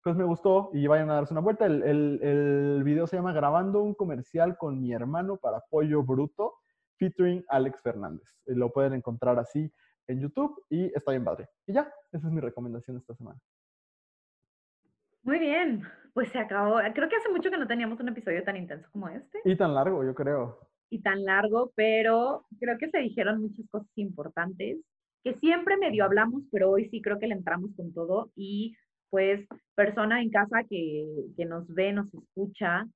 pues me gustó y vayan a darse una vuelta. El, el, video se llama Grabando un comercial con mi hermano para Pollo Bruto, featuring Alex Fernández. Eh, lo pueden encontrar así en YouTube y está bien padre. Y ya, esa es mi recomendación esta semana. Muy bien, pues se acabó. Creo que hace mucho que no teníamos un episodio tan intenso como este. Y tan largo, yo creo y tan largo, pero creo que se dijeron muchas cosas importantes, que siempre medio hablamos, pero hoy sí creo que le entramos con todo y pues persona en casa que, que nos ve, nos escucha,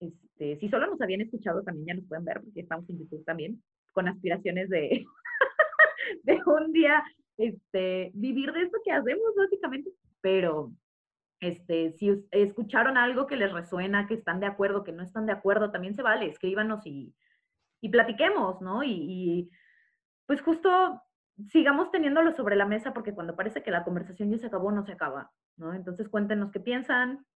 este, si solo nos habían escuchado también ya nos pueden ver porque estamos en YouTube también, con aspiraciones de, de un día este, vivir de esto que hacemos básicamente, pero este, si escucharon algo que les resuena, que están de acuerdo, que no están de acuerdo, también se vale, escríbanos y, y platiquemos, ¿no? Y, y, pues justo sigamos teniéndolo sobre la mesa porque cuando parece que la conversación ya se acabó, no se acaba, ¿no? Entonces cuéntenos qué piensan,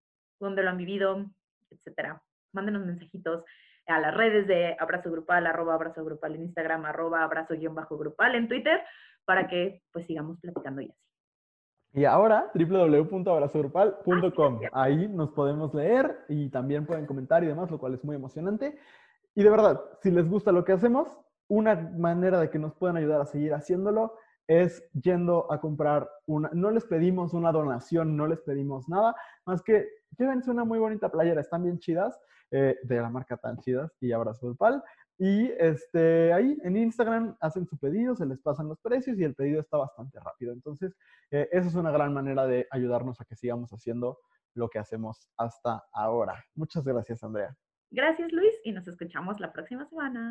dónde lo han vivido, etcétera. Mándenos mensajitos a las redes de Abrazo Grupal, arroba Abrazo Grupal en Instagram, arroba Abrazo-Grupal en Twitter, para que pues sigamos platicando y así. Y ahora, www.abrazogrupal.com. Ahí nos podemos leer y también pueden comentar y demás, lo cual es muy emocionante. Y de verdad, si les gusta lo que hacemos, una manera de que nos puedan ayudar a seguir haciéndolo es yendo a comprar una, no les pedimos una donación, no les pedimos nada, más que llévense una muy bonita playera, están bien chidas, eh, de la marca tan chidas y abrazo grupal. Y este, ahí en Instagram hacen su pedido, se les pasan los precios y el pedido está bastante rápido. Entonces, eh, esa es una gran manera de ayudarnos a que sigamos haciendo lo que hacemos hasta ahora. Muchas gracias, Andrea. Gracias, Luis, y nos escuchamos la próxima semana.